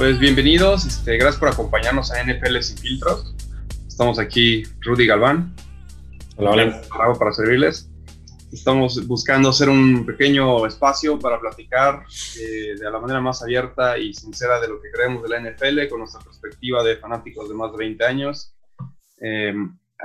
Pues bienvenidos, este, gracias por acompañarnos a NFL Sin Filtros. Estamos aquí Rudy Galván. Hola, hola. Bravo para servirles. Estamos buscando hacer un pequeño espacio para platicar eh, de la manera más abierta y sincera de lo que creemos de la NFL, con nuestra perspectiva de fanáticos de más de 20 años, eh,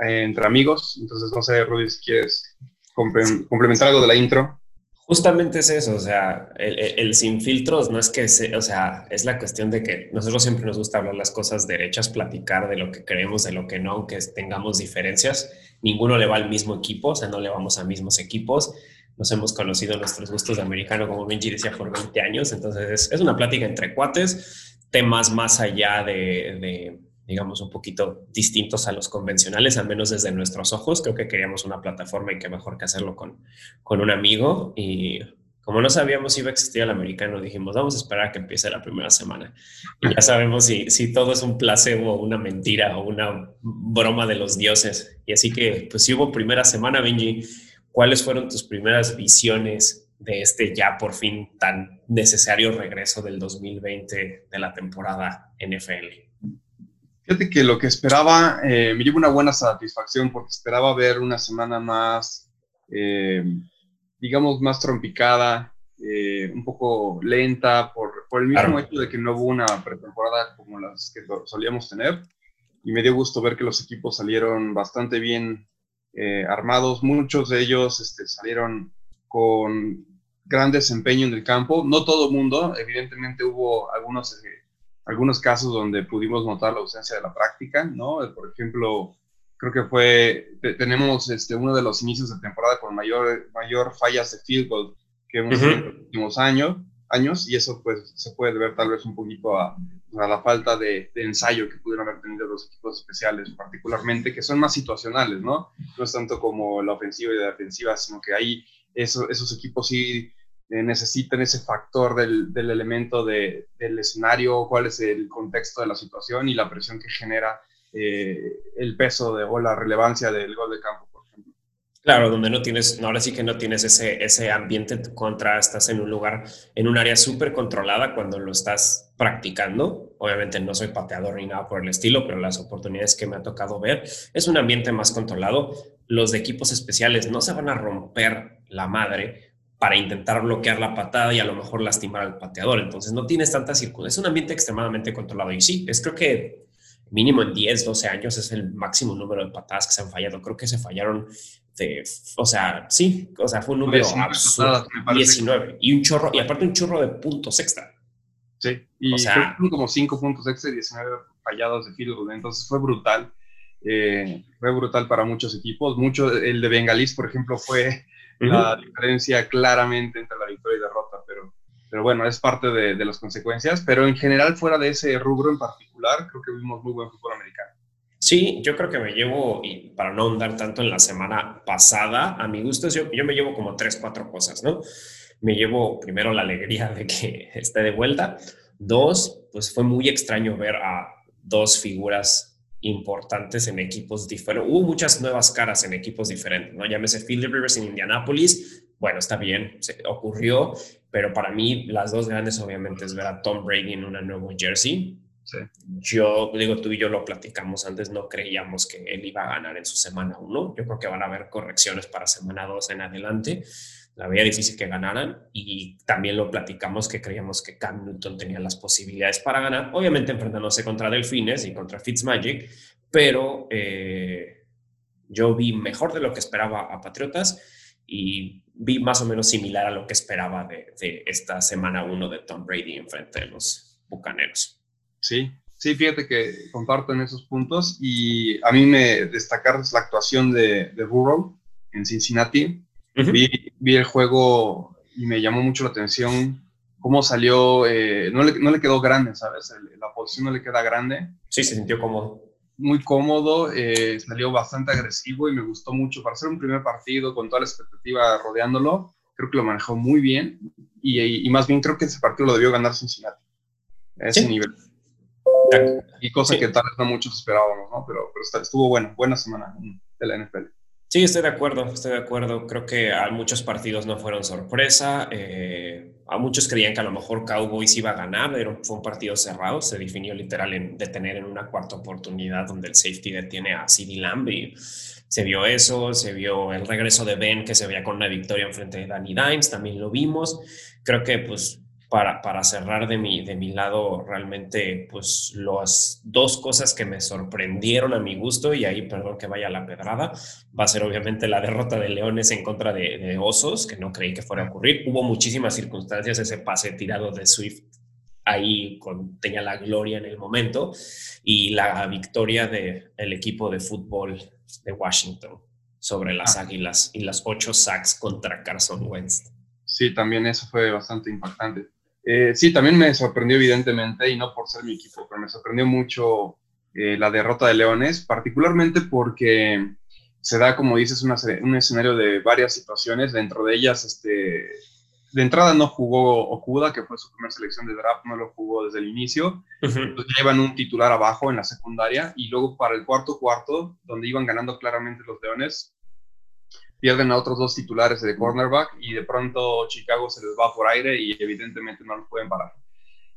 entre amigos. Entonces, no sé, Rudy, si quieres complementar algo de la intro. Justamente es eso, o sea, el, sin filtros no es que, o sea, es la cuestión de que nosotros siempre nos gusta hablar las cosas derechas, platicar de lo que creemos, de lo que no, aunque tengamos diferencias. Ninguno le va al mismo equipo, o sea, no le vamos a mismos equipos. Nos hemos conocido nuestros gustos de americano, como Benji decía, por 20 años. Entonces, es, una plática entre cuates, temas más allá de digamos, un poquito distintos a los convencionales, al menos desde nuestros ojos. Creo que queríamos una plataforma y qué mejor que hacerlo con, con un amigo. Y como no sabíamos si iba a existir el americano, dijimos, vamos a esperar a que empiece la primera semana. Y ya sabemos si, si todo es un placebo, una mentira o una broma de los dioses. Y así que, pues si hubo primera semana, Benji, ¿cuáles fueron tus primeras visiones de este ya por fin tan necesario regreso del 2020 de la temporada NFL? Fíjate que lo que esperaba, eh, me llevo una buena satisfacción porque esperaba ver una semana más, eh, digamos, más trompicada, eh, un poco lenta, por, por el mismo hecho de que no hubo una pretemporada como las que solíamos tener. Y me dio gusto ver que los equipos salieron bastante bien armados. Muchos de ellos este, salieron con gran desempeño en el campo. No todo el mundo, evidentemente hubo algunos algunos casos donde pudimos notar la ausencia de la práctica, ¿no? Por ejemplo, creo que fue, tenemos este, uno de los inicios de temporada con mayor, mayor fallas de field goal que hemos tenido en los últimos años, años, y eso pues se puede ver tal vez un poquito a, a la falta de, ensayo que pudieron haber tenido los equipos especiales, particularmente, que son más situacionales, ¿no? No es tanto como la ofensiva y la defensiva, sino que ahí eso, esos equipos sí eh, necesitan ese factor del, del elemento de, del escenario, cuál es el contexto de la situación y la presión que genera eh, el peso de, o la relevancia del gol de campo, por ejemplo. Claro, donde no tienes, ahora sí que no tienes ese, ese ambiente contra, estás en un lugar, en un área súper controlada cuando lo estás practicando. Obviamente no soy pateador ni nada por el estilo, pero las oportunidades que me ha tocado ver es un ambiente más controlado. Los de equipos especiales no se van a romper la madre para intentar bloquear la patada y a lo mejor lastimar al pateador. Entonces no tienes tanta circulación. Es un ambiente extremadamente controlado. Y sí, es creo que mínimo en 10, 12 años es el máximo número de patadas que se han fallado. Creo que se fallaron de, o sea, sí, o sea, fue un número 19, absurdo, 19 y un chorro, y aparte un chorro de puntos extra. Sí, y o sea, como 5 puntos extra y 19 fallados de field goal, entonces fue brutal. Eh, fue brutal para muchos equipos. Mucho, el de Bengalís, por ejemplo, fue la diferencia claramente entre la victoria y derrota, pero, pero bueno, es parte de, de, las consecuencias. Pero en general, fuera de ese rubro en particular, creo que vimos muy buen fútbol americano. Sí, yo creo que me llevo, y para no ahondar tanto en la semana pasada, a mi gusto, yo, yo me llevo como tres, cuatro cosas, ¿no? Me llevo primero la alegría de que esté de vuelta. Dos, pues fue muy extraño ver a dos figuras importantes en equipos diferentes. Hubo muchas nuevas caras en equipos diferentes, ¿no? Llámese Philip Rivers en Indianapolis. Bueno, está bien, se ocurrió, pero para mí las dos grandes obviamente es ver a Tom Brady en una nueva jersey. Yo digo, tú y yo lo platicamos antes, no creíamos que él iba a ganar en su semana uno. Yo creo que van a haber correcciones para semana dos en adelante la veía difícil que ganaran y también lo platicamos que creíamos que Cam Newton tenía las posibilidades para ganar, obviamente enfrentándose contra Delfines y contra Fitzmagic, pero eh, yo vi mejor de lo que esperaba a Patriotas y vi más o menos similar a lo que esperaba de, esta semana uno de Tom Brady en frente de los Bucaneros. Sí, sí, fíjate que comparto en esos puntos y a mí me destacar la actuación de, de Burrow en Cincinnati vi, el juego y me llamó mucho la atención cómo salió, eh, no, le, no, le, quedó grande, ¿sabes? la posición no le queda grande. Sí, se sintió cómodo. Muy cómodo, eh, salió bastante agresivo y me gustó mucho. Para ser un primer partido con toda la expectativa rodeándolo, creo que lo manejó muy bien y, y más bien creo que ese partido lo debió ganar Cincinnati, a ese nivel. Y cosa que tal vez no muchos esperábamos, ¿no? Pero, pero estuvo bueno, buena semana de la NFL. Sí, estoy de acuerdo, estoy de acuerdo. Creo que a muchos partidos no fueron sorpresa. Eh, a muchos creían que a lo mejor Cowboys iba a ganar, pero fue un partido cerrado. Se definió literal en detener en una cuarta oportunidad donde el safety detiene a CeeDee Lamb y se vio eso, se vio el regreso de Ben que se veía con una victoria en frente de Danny Dimes, también lo vimos. Creo que pues para, para, cerrar de mi, de mi lado, realmente, pues las dos cosas que me sorprendieron a mi gusto, y ahí, perdón que vaya la pedrada, va a ser obviamente la derrota de Leones en contra de, Osos, que no creí que fuera a ocurrir. Hubo muchísimas circunstancias, ese pase tirado de Swift ahí con, tenía la gloria en el momento, y la victoria del el equipo de fútbol de Washington sobre las ah. Águilas y las ocho sacks contra Carson Wentz. Sí, también eso fue bastante impactante. Eh, sí, también me sorprendió evidentemente, y no por ser mi equipo, pero me sorprendió mucho eh, la derrota de Leones, particularmente porque se da, como dices, un escenario de varias situaciones, dentro de ellas, este, de entrada no jugó Okuda, que fue su primera selección de draft, no lo jugó desde el inicio, entonces llevan un titular abajo en la secundaria, y luego para el cuarto cuarto, donde iban ganando claramente los Leones, pierden a otros dos titulares de cornerback y de pronto Chicago se les va por aire y evidentemente no los pueden parar.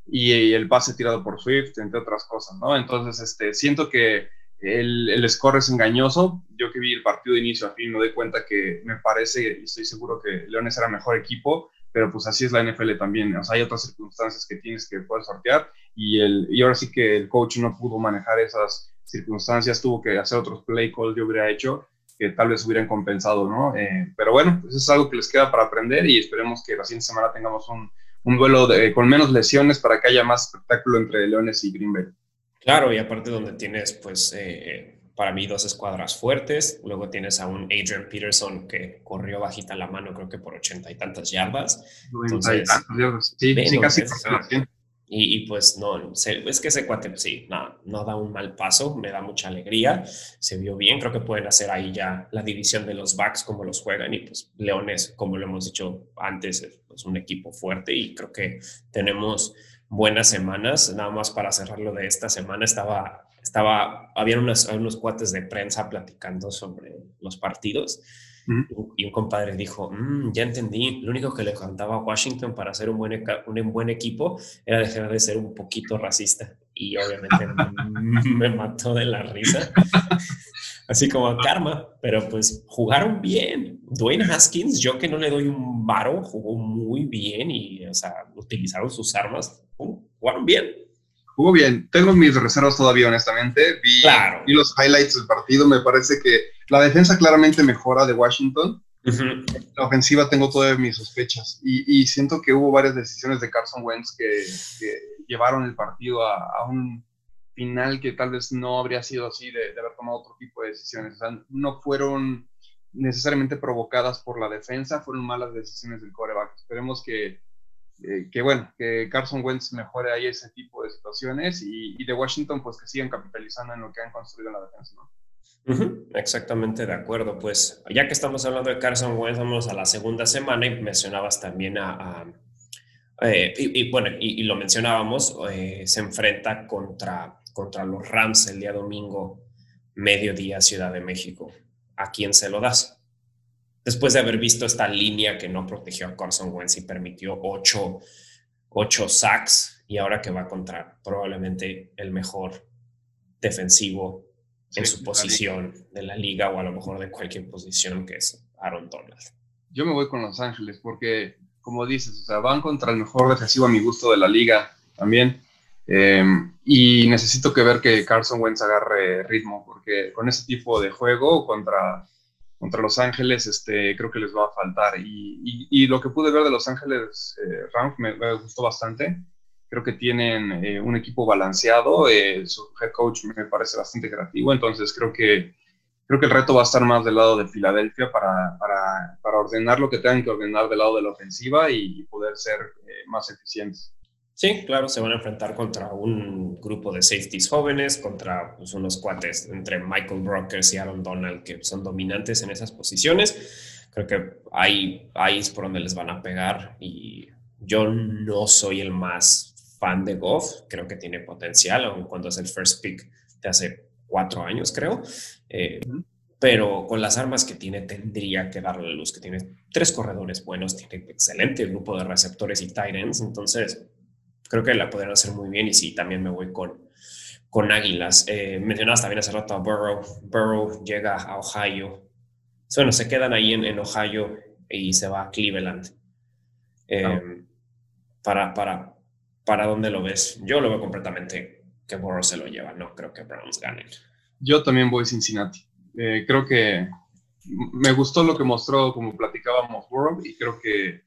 Y, el pase tirado por Swift, entre otras cosas, ¿no? Entonces, este, siento que el, el score es engañoso. Yo que vi el partido de inicio a fin me doy cuenta que me parece y estoy seguro que Leones era mejor equipo, pero pues así es la NFL también. O sea, hay otras circunstancias que tienes que poder sortear y, el, y ahora sí que el coach no pudo manejar esas circunstancias, tuvo que hacer otros play calls yo hubiera hecho que tal vez hubieran compensado, ¿no? Eh, pero bueno, pues es algo que les queda para aprender y esperemos que la siguiente semana tengamos un, un duelo con menos lesiones para que haya más espectáculo entre Leones y Green Bay. Claro, y aparte donde tienes, pues, eh, para mí dos escuadras fuertes, luego tienes a un Adrian Peterson que corrió bajita la mano, creo que por ochenta y tantas yardas. Entonces, sí, sí, casi. Y, pues no, es que ese cuate, sí, no, no da un mal paso, me da mucha alegría, se vio bien, creo que pueden hacer ahí ya la división de los backs como los juegan y pues Leones, como lo hemos dicho antes, es pues, un equipo fuerte y creo que tenemos buenas semanas, nada más para cerrarlo de esta semana estaba, estaba, había unos, unos cuates de prensa platicando sobre los partidos y un compadre dijo, mm, ya entendí, lo único que le faltaba a Washington para ser un buen, un buen equipo era dejar de ser un poquito racista. Y obviamente me mató de la risa. Así como karma, pero pues jugaron bien. Dwayne Haskins, yo que no le doy un varo, jugó muy bien y, o sea, utilizaron sus armas, jugaron bien. Jugó bien. Tengo mis reservas todavía, honestamente. Vi, claro. vi los highlights del partido. Me parece que la defensa claramente mejora de Washington. La ofensiva tengo todas mis sospechas y, siento que hubo varias decisiones de Carson Wentz que, llevaron el partido a, un final que tal vez no habría sido así de, haber tomado otro tipo de decisiones. O sea, no fueron necesariamente provocadas por la defensa, fueron malas decisiones del coreback. Esperemos que, eh, que bueno, que Carson Wentz mejore ahí ese tipo de situaciones y, y, de Washington pues que sigan capitalizando en lo que han construido en la defensa, ¿no? exactamente de acuerdo. Pues ya que estamos hablando de Carson Wentz, vamos a la segunda semana y mencionabas también a... Eh, y, bueno, y, lo mencionábamos, eh, se enfrenta contra, contra los Rams el día domingo, mediodía, Ciudad de México. ¿A quién se lo das? Después de haber visto esta línea que no protegió a Carson Wentz y permitió ocho, ocho sacks y ahora que va contra probablemente el mejor defensivo en su posición de la liga o a lo mejor de cualquier posición que es Aaron Donald. Yo me voy con Los Ángeles porque, como dices, o sea, van contra el mejor defensivo a mi gusto de la liga también. Eh, y necesito que ver que Carson Wentz agarre ritmo porque con ese tipo de juego contra, contra Los Ángeles este, creo que les va a faltar. Y, y, lo que pude ver de Los Ángeles eh, me, me gustó bastante creo que tienen eh, un equipo balanceado, eh, su head coach me parece bastante creativo, entonces creo que, creo que el reto va a estar más del lado de Filadelfia para, para, para ordenar lo que tengan que ordenar del lado de la ofensiva y, poder ser eh, más eficientes. Sí, claro, se van a enfrentar contra un grupo de safeties jóvenes, contra pues, unos cuates entre Michael Brokers y Aaron Donald que son dominantes en esas posiciones. Creo que ahí, ahí es por donde les van a pegar y yo no soy el más fan de Goff, creo que tiene potencial, aun cuando es el first pick de hace cuatro años, creo. Eh, pero con las armas que tiene tendría que darle la luz, que tiene tres corredores buenos, tiene excelente grupo de receptores y tight ends, entonces creo que la podrían hacer muy bien y sí, también me voy con, con Águilas. Eh, mencionabas también hace rato a Burrow. Burrow llega a Ohio. Bueno, se quedan ahí en, en Ohio y se va a Cleveland. Eh, para, para, ¿Para dónde lo ves? Yo lo veo completamente que Burrow se lo lleva. No creo que Browns ganen. Yo también voy Cincinnati. Eh, creo que me gustó lo que mostró, como platicábamos, Burrow, y creo que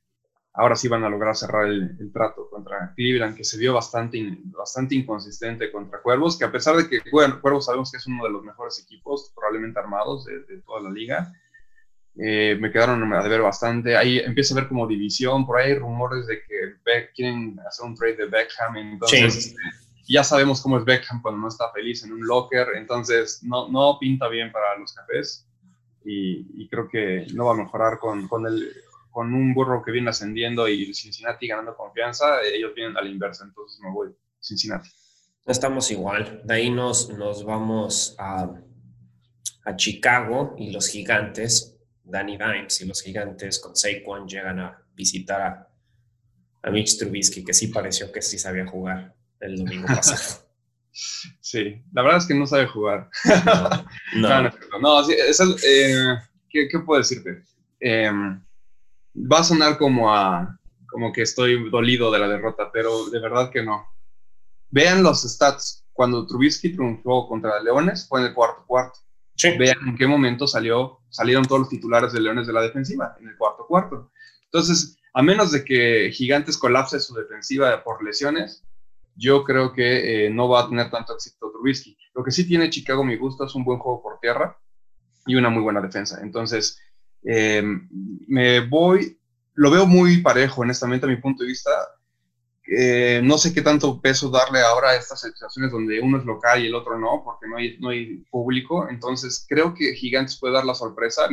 ahora sí van a lograr cerrar el, trato contra Cleveland, que se vio bastante, bastante inconsistente contra Cuervos, que a pesar de que Cuervos sabemos que es uno de los mejores equipos probablemente armados de, toda la liga, eh, me quedaron a ver bastante. Ahí empieza a ver como división, por ahí hay rumores de que quieren hacer un trade de Beckham, entonces ya sabemos cómo es Beckham cuando no está feliz en un locker, entonces no, no pinta bien para los cafés. Y, creo que no va a mejorar con, con el con un burro que viene ascendiendo y Cincinnati ganando confianza, ellos vienen a la inversa, entonces me voy Cincinnati. Estamos igual, de ahí nos, nos vamos a, a Chicago y los gigantes, Danny Dimes y los gigantes con Saquon llegan a visitar a, a Mitch Trubisky, que sí pareció que sí sabía jugar el domingo pasado. Sí, la verdad es que no sabe jugar. No, no, eh, ¿qué, ¿qué, puedo decirte? Eh, va a sonar como a como que estoy dolido de la derrota, pero de verdad que no. Vean los stats. Cuando Trubisky triunfó contra Leones fue en el cuarto cuarto. Vean en qué momento salió, salieron todos los titulares de Leones de la defensiva, en el cuarto cuarto. Entonces, a menos de que Gigantes colapse su defensiva por lesiones, yo creo que eh, no va a tener tanto éxito Trubisky. Lo que sí tiene Chicago, mi gusto, es un buen juego por tierra y una muy buena defensa. Entonces, eh, me voy, lo veo muy parejo, honestamente, a mi punto de vista. Eh, no sé qué tanto peso darle ahora a estas situaciones donde uno es local y el otro no, porque no hay, no hay público. Entonces, creo que Gigantes puede dar la sorpresa.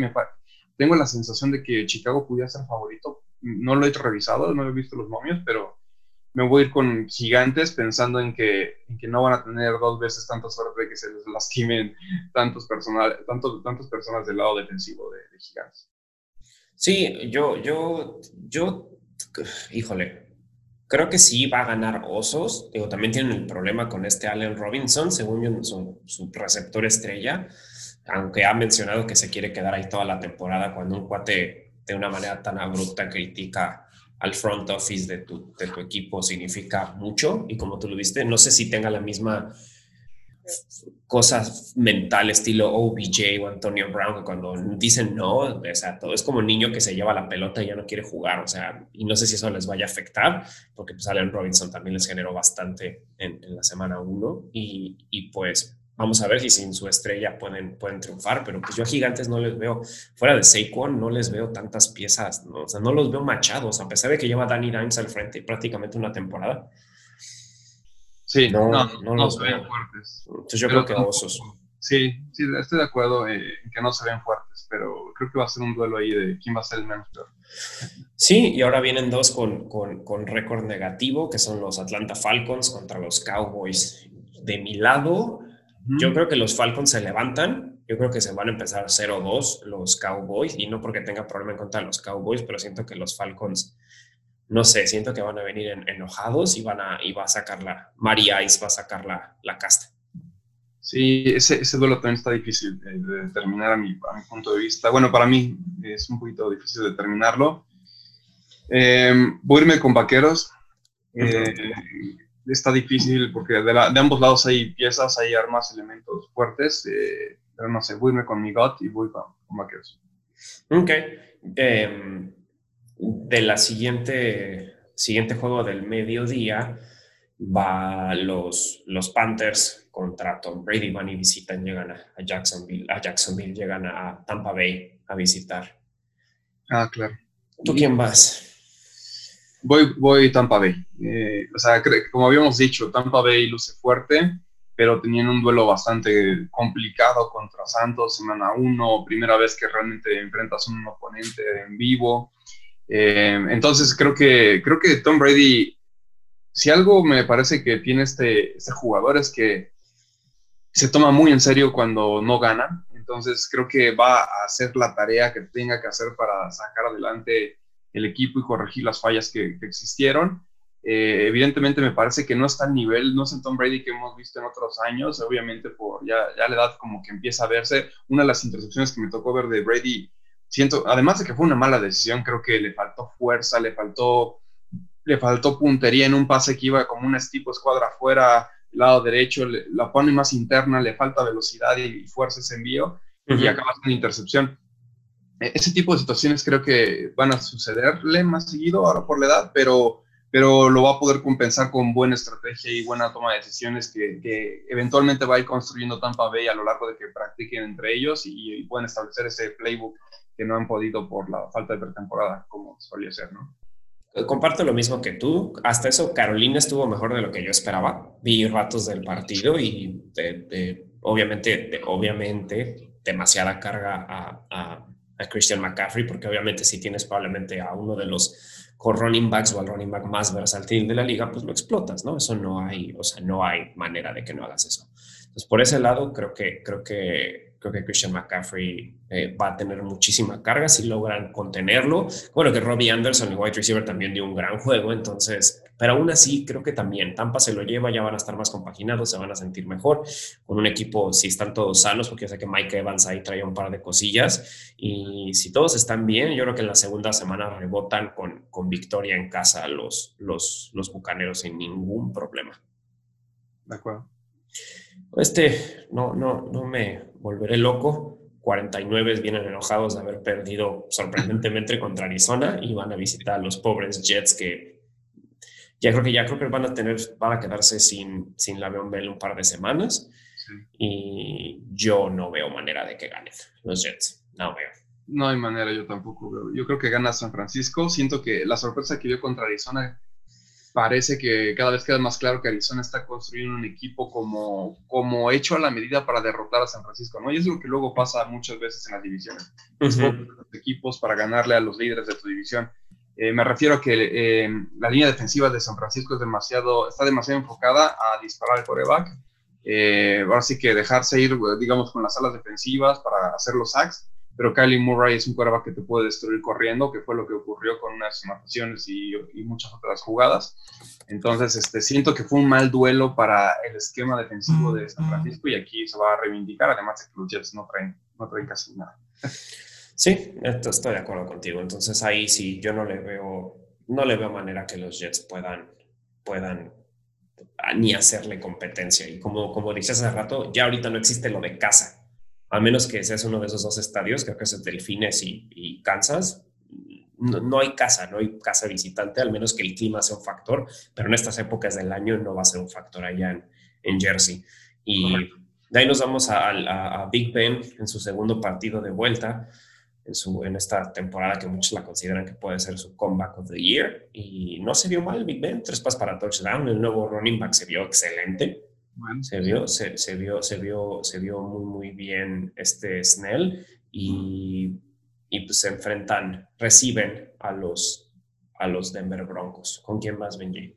Tengo la sensación de que Chicago pudiera ser favorito. No lo he revisado, no he visto los momios, pero me voy a ir con gigantes pensando en que, en que no van a tener dos veces tanta suerte de que se les lastimen tantos, personal, tantos, tantas personas del lado defensivo de, gigantes. Sí, yo, yo, yo, híjole, creo que sí va a ganar Osos. Digo, también tienen el problema con este Allen Robinson, según su receptor estrella, aunque ha mencionado que se quiere quedar ahí toda la temporada cuando un cuate de una manera tan abrupta critica al front office de tu, de tu equipo significa mucho. Y como tú lo viste, no sé si tenga la misma cosa mental estilo OBJ o Antonio Brown que cuando dicen no, o sea, todo es como un niño que se lleva la pelota y ya no quiere jugar, o sea, y no sé si eso les vaya a afectar, porque pues Allen Robinson también les generó bastante en, la semana 1 y, y pues Vamos a ver si sin su estrella pueden, pueden triunfar, pero pues yo a Gigantes no les veo, fuera de Saquon, no les veo tantas piezas, ¿no? o sea, no los veo machados, a pesar de que lleva Danny Dimes al frente prácticamente una temporada. Sí, no, no, los veo fuertes. Entonces yo creo que osos. Sí, sí, estoy de acuerdo en que no se ven fuertes, pero creo que va a ser un duelo ahí de quién va a ser el menos peor. Sí, y ahora vienen dos con, con, con récord negativo, que son los Atlanta Falcons contra los Cowboys. De mi lado, yo creo que los Falcons se levantan. Yo creo que se van a empezar 0-2 los Cowboys. Y no porque tenga problema en contra de los Cowboys, pero siento que los Falcons, no sé, siento que van a venir enojados y, van a, y va a sacar la. Mari Ice va a sacar la, la casta. Sí, ese, ese, duelo también está difícil de, determinar a mi, punto de vista. Bueno, para mí es un poquito difícil determinarlo. Eh, voy a irme con vaqueros. Eh, está difícil porque de, de, ambos lados hay piezas, hay armas, elementos fuertes, eh, pero no sé, voy con mi GOT y voy con, con vaqueros. Ok. Eh, de la siguiente, siguiente juego del mediodía va los, los Panthers contra Tom Brady, van y visitan, llegan a Jacksonville, a Jacksonville, llegan a Tampa Bay a visitar. Ah, claro. ¿Tú quién vas? Voy, voy Tampa Bay. Eh, o sea, como habíamos dicho, Tampa Bay luce fuerte, pero tenían un duelo bastante complicado contra Santos, semana 1, primera vez que realmente enfrentas a un oponente en vivo. Eh, entonces creo que, creo que Tom Brady, si algo me parece que tiene este, este jugador es que se toma muy en serio cuando no gana. Entonces creo que va a hacer la tarea que tenga que hacer para sacar adelante el equipo y corregir las fallas que, existieron. Eh, evidentemente me parece que no está al nivel, no es el Tom Brady que hemos visto en otros años, obviamente por ya, ya la edad como que empieza a verse. Una de las intercepciones que me tocó ver de Brady, siento, además de que fue una mala decisión, creo que le faltó fuerza, le faltó, le faltó puntería en un pase que iba como una tipo escuadra afuera, lado derecho, la pone más interna, le falta velocidad y, fuerza ese envío y acaba con intercepción. E, ese tipo de situaciones creo que van a sucederle más seguido ahora por la edad, pero, pero lo va a poder compensar con buena estrategia y buena toma de decisiones que, que eventualmente va a ir construyendo Tampa Bay a lo largo de que practiquen entre ellos y, y pueden establecer ese playbook que no han podido por la falta de pretemporada, como solía ser, ¿no? Comparto lo mismo que tú. Hasta eso, Carolina estuvo mejor de lo que yo esperaba. Vi ratos del partido y obviamente, obviamente, demasiada carga a, a, Christian McCaffrey, porque obviamente si tienes probablemente a uno de los running backs o al running back más versátil de la liga, pues lo explotas, ¿no? Eso no hay, o sea, no hay manera de que no hagas eso. Entonces, por ese lado, creo que, creo que creo que Christian McCaffrey eh, va a tener muchísima carga si logran contenerlo. Bueno, que Robbie Anderson, el wide receiver, también dio un gran juego, entonces, pero aún así creo que también Tampa se lo lleva, ya van a estar más compaginados, se van a sentir mejor con un equipo, si están todos sanos, porque yo sé que Mike Evans ahí trae un par de cosillas, y si todos están bien, yo creo que en la segunda semana rebotan con, con victoria en casa los, los, los bucaneros sin ningún problema. De acuerdo. Este, no, no, no me volveré loco. 49 vienen enojados de haber perdido sorprendentemente contra Arizona y van a visitar a los pobres Jets que ya creo que ya creo que van a tener, van a quedarse sin, sin la Bell un par de semanas. Y yo no veo manera de que ganen los Jets. No veo. No hay manera, yo tampoco veo. Yo creo que gana San Francisco. Siento que la sorpresa que vio contra Arizona parece que cada vez queda más claro que Arizona está construyendo un equipo como, como hecho a la medida para derrotar a San Francisco, ¿no? Y es lo que luego pasa muchas veces en las divisiones. Los equipos para ganarle a los líderes de tu división. Eh, me refiero a que eh, la línea defensiva de San Francisco es demasiado, está demasiado enfocada a disparar el coreback. Eh, ahora sí que dejarse ir, digamos, con las alas defensivas para hacer los sacks pero Kylie Murray es un quarterback que te puede destruir corriendo, que fue lo que ocurrió con unas anotaciones y, muchas otras jugadas. Entonces, este, siento que fue un mal duelo para el esquema defensivo de San Francisco y aquí se va a reivindicar, además de que los Jets no traen, no traen casi nada. Sí, estoy de acuerdo contigo. Entonces ahí sí, yo no le veo, no le veo manera que los Jets puedan, puedan ni hacerle competencia. Y como, como dices hace rato, ya ahorita no existe lo de casa a menos que seas uno de esos dos estadios, creo que es Delfines y, y Kansas, no, hay casa, no hay casa visitante, al menos que el clima sea un factor, pero en estas épocas del año no va a ser un factor allá en, en Jersey. Y de ahí nos vamos a, Big Ben en su segundo partido de vuelta, en, su, en esta temporada que muchos la consideran que puede ser su comeback of the year. Y no se vio mal Big Ben, tres pas para touchdown, el nuevo running back se vio excelente se, vio, se, se, vio, se, vio, se vio muy, muy bien este Snell y, y pues se enfrentan, reciben a los, a los Denver Broncos. ¿Con quién más, Benji?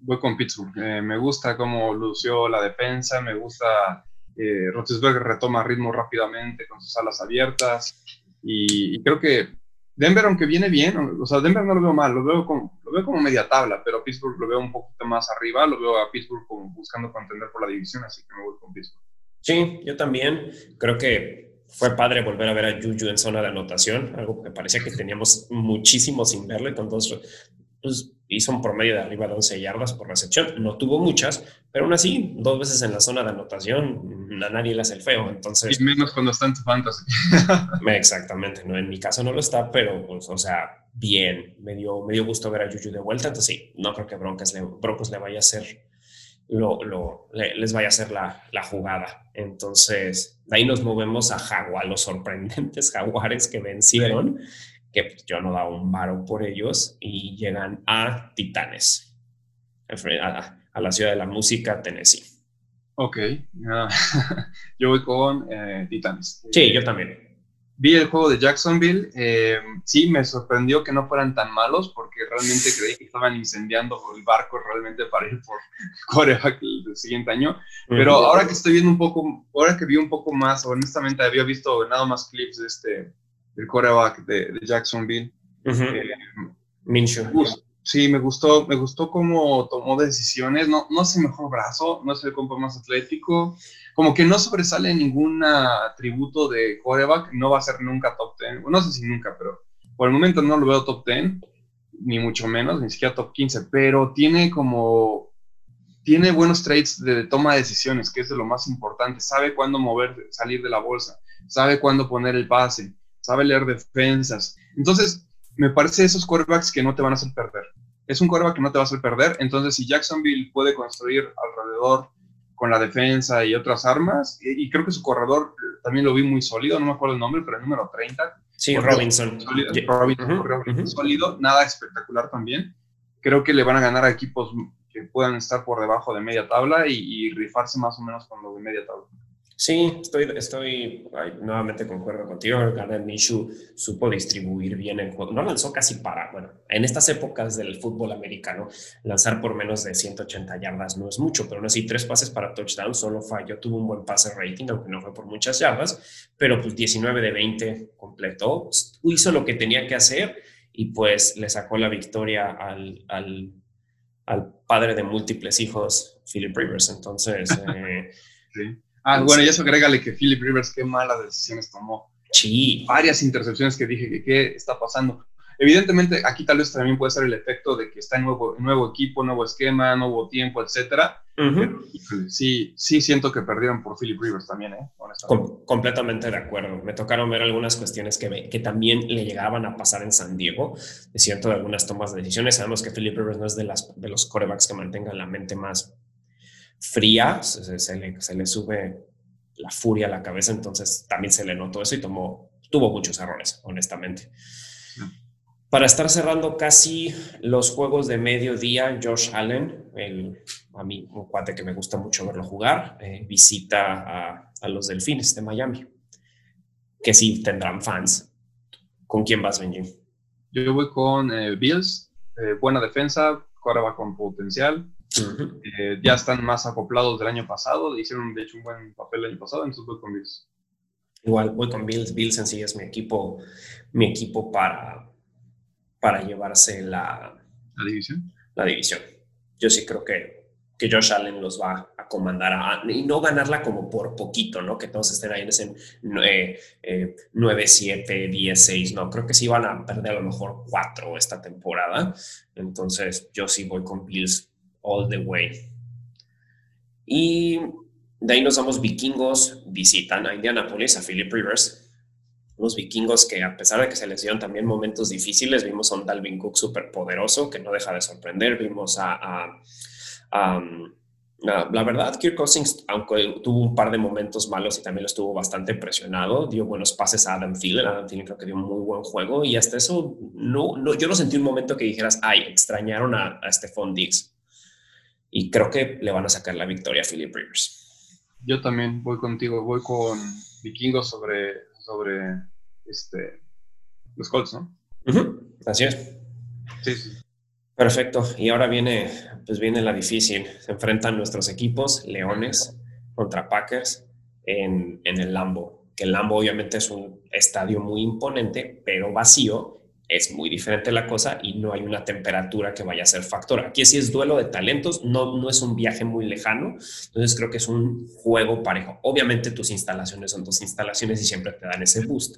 Voy con Pittsburgh. Eh, me gusta cómo lució la defensa, me gusta eh, retoma ritmo rápidamente con sus alas abiertas y creo que Denver, aunque viene bien, o sea, Denver no lo veo mal, lo veo como, lo veo como media tabla, pero Pittsburgh lo veo un poquito más arriba, lo veo a Pittsburgh como buscando contender por la división, así que me voy con Pittsburgh. Sí, yo también creo que fue padre volver a ver a Juju en zona de anotación, algo que parecía que teníamos muchísimo sin verle, con dos, pues, hizo un promedio de arriba de 11 yardas por recepción. No tuvo muchas, pero aún así, dos veces en la zona de anotación, a nadie le hace el feo. Entonces, y menos cuando está en tu fantasy. exactamente, ¿no? En mi caso no lo está, pero, pues, o sea, bien. Me dio, me dio gusto ver a Juju de vuelta. Entonces, sí, no creo que Broncos le, Broncos le vaya a hacer lo, lo, les vaya a hacer la, la, jugada. Entonces, de ahí nos movemos a Jaguar, los sorprendentes Jaguares que vencieron que pues, yo no daba un varo por ellos y llegan a Titanes, a, la ciudad de la música, Tennessee. Ok, yo voy con eh, Titanes. Sí, yo también. vi el juego de Jacksonville. Eh, sí, me sorprendió que no fueran tan malos porque realmente creí que estaban incendiando el barco realmente para ir por coreback el, siguiente año. Pero ahora que estoy viendo un poco, ahora que vi un poco más, honestamente había visto nada más clips de este, del coreback de, Jacksonville. Uh Sí, me gustó, me gustó cómo tomó decisiones. No, no es el mejor brazo, no es el compa más atlético. Como que no sobresale ningún atributo de coreback, no va a ser nunca top 10. No sé si nunca, pero por el momento no lo veo top 10, ni mucho menos, ni siquiera top 15, pero tiene como, tiene buenos traits de toma de decisiones, que es de lo más importante. Sabe cuándo mover, salir de la bolsa, sabe cuándo poner el pase, sabe leer defensas. Entonces, me parece esos quarterbacks que no te van a hacer perder. Es un quarterback que no te va a hacer perder, entonces si Jacksonville puede construir alrededor con la defensa y otras armas, y, creo que su corredor también lo vi muy sólido, no me acuerdo el nombre, pero el número 30. Sí, Robinson. Sólido, Robinson, sólido, nada espectacular también. Creo que le van a ganar a equipos que puedan estar por debajo de media tabla y, y rifarse más o menos con lo de media tabla. Sí, estoy, estoy nuevamente concuerdo contigo. Garner Minshew supo distribuir bien el juego. No lanzó casi para, bueno, en estas épocas del fútbol americano, lanzar por menos de 180 yardas no es mucho, pero no así tres pases para touchdown, solo falló, tuvo un buen pase rating, aunque no fue por muchas yardas, pero pues 19 de 20 completó, hizo lo que tenía que hacer y pues le sacó la victoria al, al, al padre de múltiples hijos, Philip Rivers. Entonces, eh, sí Ah, bueno, y eso agrégale que Philip Rivers, qué malas decisiones tomó. Sí. Varias intercepciones que dije que qué está pasando. Evidentemente, aquí tal vez también puede ser el efecto de que está en nuevo, nuevo equipo, nuevo esquema, nuevo tiempo, etcétera. sí, sí siento que perdieron por Philip Rivers también, ¿eh? completamente de acuerdo. Me tocaron ver algunas cuestiones que, que también le llegaban a pasar en San Diego. Es cierto, de algunas tomas de decisiones. Sabemos que Philip Rivers no es de, las, de los corebacks que mantengan la mente más fría, se, le, sube la furia a la cabeza, entonces también se le notó eso y tomó, tuvo muchos errores, honestamente. Para estar cerrando casi los juegos de mediodía, Josh Allen, el, a mí un cuate que me gusta mucho verlo jugar, eh, visita a, los Delfines de Miami, que sí tendrán fans. ¿Con quién vas, Benji? Yo voy con eh, Bills, eh, buena defensa, va con potencial. Eh, ya están más acoplados del año pasado, hicieron de hecho un buen papel el año pasado, entonces voy con Bills. Igual voy con Bills, Bills en sí es mi equipo, mi equipo para, para llevarse la, la división. La división. Yo sí creo que, que Josh Allen los va a comandar a, y no ganarla como por poquito, ¿no? Que todos estén ahí en ese 9, 7, 10, 6, no, creo que sí van a perder a lo mejor 4 esta temporada. Entonces yo sí voy con Bills all the way. Y de ahí nos vamos vikingos, visitan a Indianapolis, a Philip Rivers. Los vikingos que a pesar de que se les dieron también momentos difíciles, vimos a un Dalvin Cook súper poderoso que no deja de sorprender. Vimos a, la verdad, Kirk Cousins, aunque tuvo un par de momentos malos y también lo estuvo bastante presionado, dio buenos pases a Adam Thielen. Adam Thielen creo que dio un muy buen juego y hasta eso, no, no yo no sentí un momento que dijeras, ay, extrañaron a, a Stephon Diggs y creo que le van a sacar la victoria a Philip Rivers. Yo también voy contigo, voy con vikingos sobre, sobre este, los Colts, ¿no? Así es. Sí, sí. Perfecto. Y ahora viene, pues viene la difícil. Se enfrentan nuestros equipos, Leones contra Packers, en, en el Lambo. Que el Lambo obviamente es un estadio muy imponente, pero vacío es muy diferente la cosa y no hay una temperatura que vaya a ser factor. Aquí sí es duelo de talentos, no, no es un viaje muy lejano, entonces creo que es un juego parejo. Obviamente tus instalaciones son tus instalaciones y siempre te dan ese boost,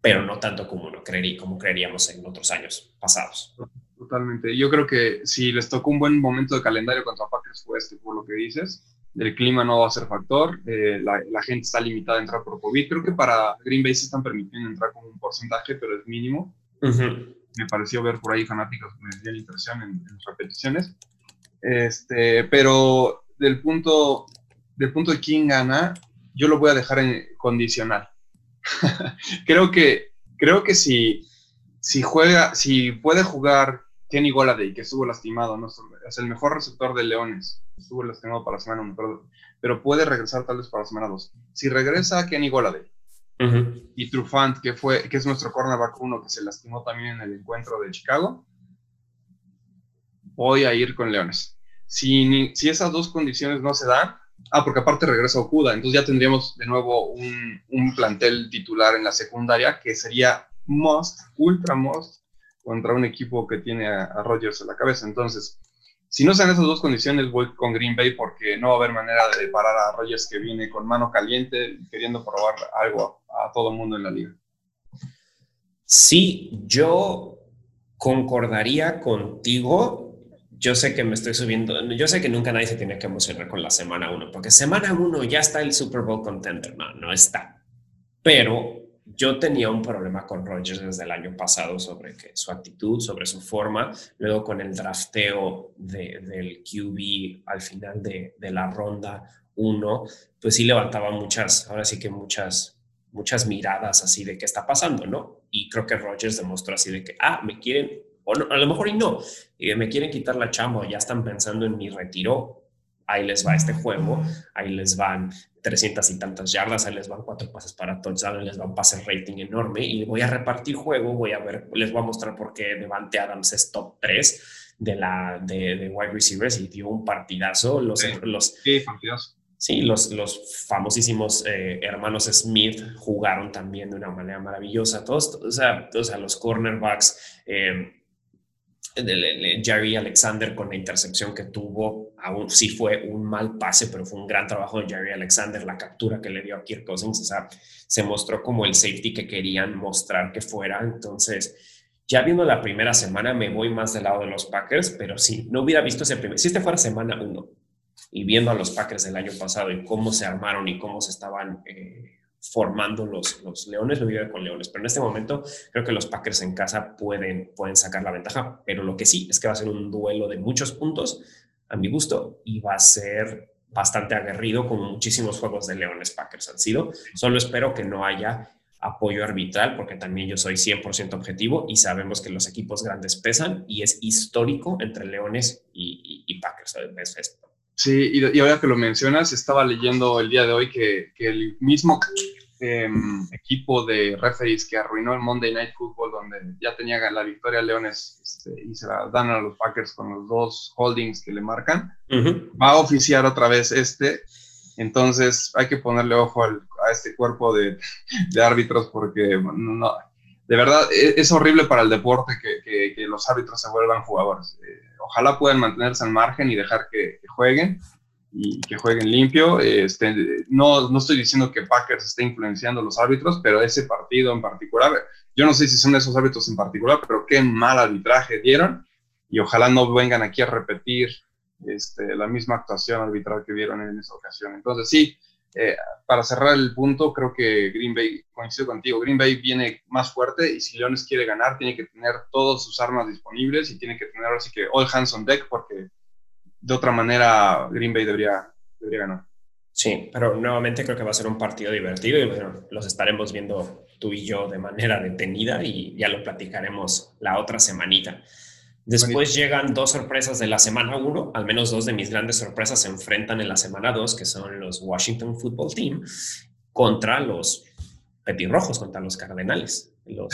pero no tanto como, uno creería, como creeríamos en otros años pasados. Totalmente. Yo creo que si les tocó un buen momento de calendario contra Packers fue este, por lo que dices. El clima no va a ser factor, eh, la, la, gente está limitada a entrar por COVID. Creo que para Green Bay se están permitiendo entrar con un porcentaje, pero es mínimo. Me pareció ver por ahí fanáticos me dieron impresión en, en, repeticiones. Este, pero del punto, del punto de quién gana, yo lo voy a dejar en condicional. creo que, creo que si, si juega, si puede jugar Kenny Goladay, que estuvo lastimado, ¿no? es el mejor receptor de Leones, estuvo lastimado para la semana 1, pero, pero, puede regresar tal vez para la semana 2. Si regresa Kenny Goladay y Trufant, que, fue, que es nuestro cornerback uno que se lastimó también en el encuentro de Chicago, voy a ir con Leones. Si, si esas dos condiciones no se dan, ah, porque aparte regresa Okuda, entonces ya tendríamos de nuevo un, un plantel titular en la secundaria que sería must, ultra must, contra un equipo que tiene a, a Rodgers en la cabeza. Entonces, si no sean esas dos condiciones, voy con Green Bay porque no va a haber manera de parar a Rogers que viene con mano caliente queriendo probar algo a, todo el mundo en la liga. Sí, yo concordaría contigo. Yo sé que me estoy subiendo, yo sé que nunca nadie se tiene que emocionar con la semana uno, porque semana uno ya está el Super Bowl contender. No, no está. Pero yo tenía un problema con Rodgers desde el año pasado sobre su actitud, sobre su forma, luego con el drafteo del QB al final de, la ronda 1, pues sí levantaba muchas, ahora sí que muchas, muchas miradas así de qué está pasando, ¿no? Y creo que Rodgers demostró así de que, ah, me quieren, o a lo mejor y no, y me quieren quitar la chamba, ya están pensando en mi retiro, ahí les va este juego, ahí les van 300 y tantas yardas, ahí les van cuatro pases para touchdown, les va un pase rating enorme y voy a repartir juego, voy a ver, les voy a mostrar por qué Devante Adams es top 3 de la de, wide receivers y dio un partidazo. Los, los, sí, Sí, los, los famosísimos eh, hermanos Smith jugaron también de una manera maravillosa. Todos, o sea, o sea los cornerbacks, eh, Jerry Alexander con la intercepción que tuvo, aún sí fue un mal pase, pero fue un gran trabajo de Jerry Alexander, la captura que le dio a Kirk Cousins, o sea, se mostró como el safety que querían mostrar que fuera, entonces ya viendo la primera semana me voy más del lado de los Packers, pero si no hubiera visto ese primer, si este fuera semana uno y viendo a los Packers del año pasado y cómo se armaron y cómo se estaban... Eh, formando los, los Leones, lo vive con Leones, pero en este momento creo que los Packers en casa pueden, pueden sacar la ventaja, pero lo que sí es que va a ser un duelo de muchos puntos a mi gusto y va a ser bastante aguerrido como muchísimos juegos de Leones Packers han sido. Solo espero que no haya apoyo arbitral porque también yo soy 100% objetivo y sabemos que los equipos grandes pesan y es histórico entre Leones y, y, Packers. Sí, y, ahora que lo mencionas, estaba leyendo el día de hoy que, que el mismo em, equipo de referees que arruinó el Monday Night Football, donde ya tenía la victoria Leones este, y se la dan a los Packers con los dos holdings que le marcan, va a oficiar otra vez este. Entonces hay que ponerle ojo a este cuerpo de, de árbitros porque no, de verdad e, es, horrible para el deporte que, que, los árbitros se vuelvan jugadores. Eh, ojalá puedan mantenerse al margen y dejar que, jueguen y que jueguen limpio. Este, no, no estoy diciendo que Packers esté influenciando a los árbitros, pero ese partido en particular, yo no sé si son esos árbitros en particular, pero qué mal arbitraje dieron y ojalá no vengan aquí a repetir este, la misma actuación arbitral que vieron en esa ocasión. Entonces sí, eh, para cerrar el punto, creo que Green Bay, coincido contigo, Green Bay viene más fuerte y si Leones quiere ganar, tiene que tener todas sus armas disponibles y tiene que tener así que all hands on deck porque de otra manera Green Bay debería, debería ganar. Sí, pero nuevamente creo que va a ser un partido divertido y bueno, los estaremos viendo tú y yo de manera detenida y ya lo platicaremos la otra semanita. Después llegan dos sorpresas de la semana 1, al menos dos de mis grandes sorpresas se enfrentan en la semana 2, que son los Washington Football Team contra los Petirrojos, contra los Cardenales, los,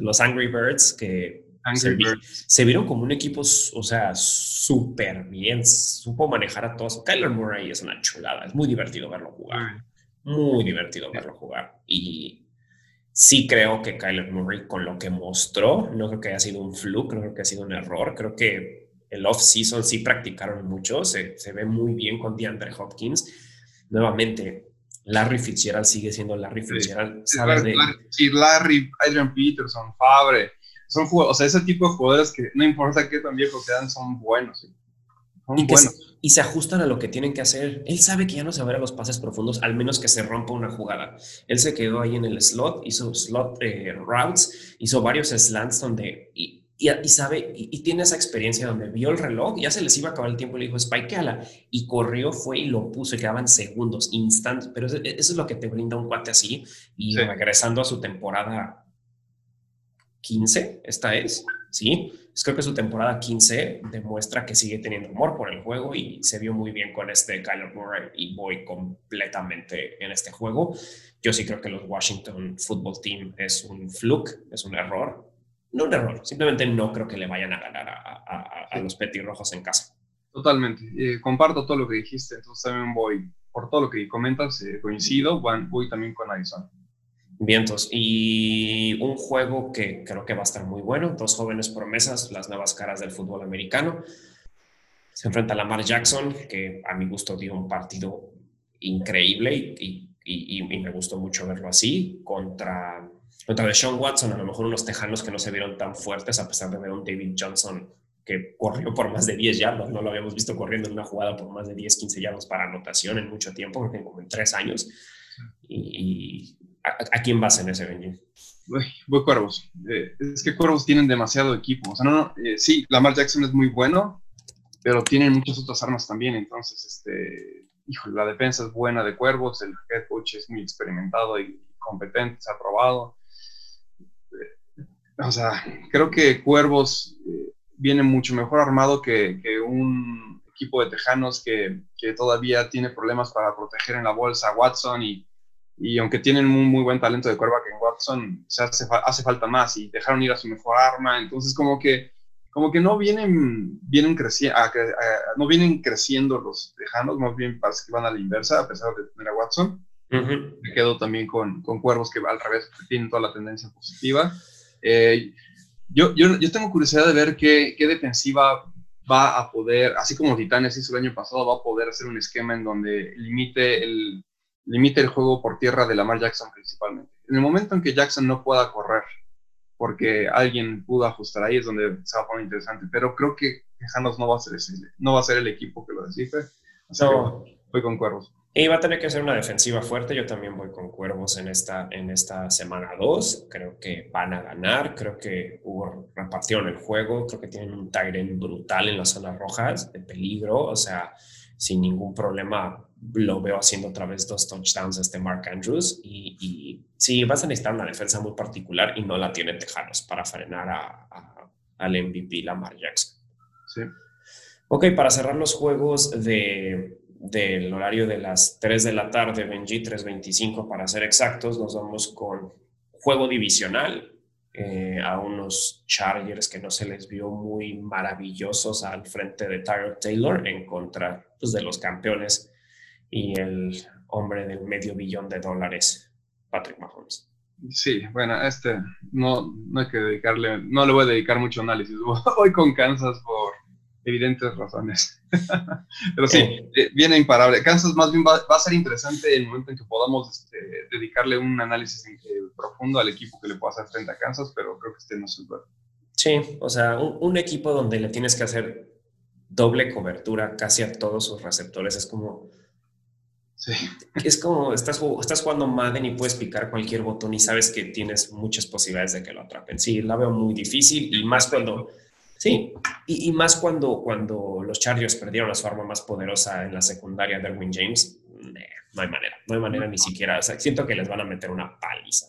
los, Angry Birds que se, vieron como un equipo, o sea, súper bien, supo manejar a todos. Kyler Murray es una chulada, es muy divertido verlo jugar, muy divertido verlo jugar. Y Sí creo que Kyler Murray con lo que mostró, no creo que haya sido un fluke, no creo que haya sido un error, creo que el off-season sí practicaron mucho, se, se, ve muy bien con DeAndre Hopkins. Nuevamente, Larry Fitzgerald sigue siendo Larry Fitzgerald. Sí, Larry, Larry, Adrian Peterson, Fabre, son o sea, ese tipo de jugadores que no importa qué tan viejos sean, son buenos. Son buenos y se ajustan a lo que tienen que hacer. Él sabe que ya no se va a ver a los pases profundos, al menos que se rompa una jugada. Él se quedó ahí en el slot, hizo slot eh, routes, hizo varios slants donde, y, y, sabe, y, tiene esa experiencia donde vio el reloj, ya se les iba a acabar el tiempo y le dijo, spikeala, y corrió, fue y lo puso, y quedaban segundos, instantes, pero eso, es lo que te brinda un cuate así, y regresando a su temporada 15, esta es, ¿sí? Pues creo que su temporada 15 demuestra que sigue teniendo amor por el juego y se vio muy bien con este Kyler Murray y voy completamente en este juego. Yo sí creo que los Washington Football Team es un fluke, es un error. No un error, simplemente no creo que le vayan a ganar a, a, los petirrojos en casa. Totalmente. Eh, comparto todo lo que dijiste, entonces también voy, por todo lo que comentas, eh, coincido, voy también con Arizona. Vientos. Y un juego que creo que va a estar muy bueno, dos jóvenes promesas, las nuevas caras del fútbol americano. Se enfrenta a Lamar Jackson, que a mi gusto dio un partido increíble y, y, me gustó mucho verlo así, contra, contra Deshaun Watson, a lo mejor unos tejanos que no se vieron tan fuertes, a pesar de ver un David Johnson que corrió por más de 10 yardas, no lo habíamos visto corriendo en una jugada por más de 10, 15 yardas para anotación en mucho tiempo, como en tres años. Y, ¿A, quién vas en ese, Benji? Voy, Cuervos. Eh, es que Cuervos tienen demasiado equipo. O sea, no, no eh, sí, Lamar Jackson es muy bueno, pero tienen muchas otras armas también. Entonces, este, híjole, la defensa es buena de Cuervos, el head coach es muy experimentado y competente, se ha probado. Eh, o sea, creo que Cuervos viene mucho mejor armado que, que un equipo de Tejanos que, que, todavía tiene problemas para proteger en la bolsa a Watson y y aunque tienen un muy buen talento de que en Watson, se hace, hace falta más y dejaron ir a su mejor arma, entonces como que como que no vienen, vienen creciendo, no vienen creciendo los lejanos, más bien parece que van a la inversa, a pesar de tener a Watson. Me quedo también con, con, Cuervos que al revés tienen toda la tendencia positiva. Eh, yo, yo, yo, tengo curiosidad de ver qué, qué, defensiva va a poder, así como Titanes hizo el año pasado, va a poder hacer un esquema en donde limite el, limite el juego por tierra de Lamar Jackson principalmente. En el momento en que Jackson no pueda correr, porque alguien pudo ajustar ahí, es donde se va a poner interesante. Pero creo que Tejanos no va a ser no va a ser el equipo que lo descifre. No. voy con Cuervos. Y va a tener que ser una defensiva fuerte. Yo también voy con Cuervos en esta, en esta semana 2. Creo que van a ganar. Creo que hubo repartieron el juego. Creo que tienen un Tyren brutal en las zonas rojas de peligro. O sea, sin ningún problema lo veo haciendo otra vez dos touchdowns este Mark Andrews y, y, sí, vas a necesitar una defensa muy particular y no la tiene Tejanos para frenar a, al MVP Lamar Jackson. Sí. Ok, para cerrar los juegos de, del horario de las 3 de la tarde, Benji 3.25 para ser exactos, nos vamos con juego divisional eh, a unos Chargers que no se les vio muy maravillosos al frente de Tyrod Taylor en contra pues, de los campeones y el hombre del medio billón de dólares, Patrick Mahomes. Sí, bueno, este no, no hay que dedicarle, no le voy a dedicar mucho análisis. Voy con Kansas por evidentes razones. Pero sí, eh, viene imparable. Kansas más bien va, a ser interesante el momento en que podamos este, dedicarle un análisis profundo al equipo que le pueda hacer frente a Kansas, pero creo que este no es el lugar. Sí, o sea, un, un, equipo donde le tienes que hacer doble cobertura casi a todos sus receptores es como es como, estás, estás jugando Madden y puedes picar cualquier botón y sabes que tienes muchas posibilidades de que lo atrapen. Sí, la veo muy difícil y más cuando, sí, y, más cuando, cuando los Chargers perdieron a su arma más poderosa en la secundaria, Derwin James, no hay manera, no hay manera ni siquiera, siento que les van a meter una paliza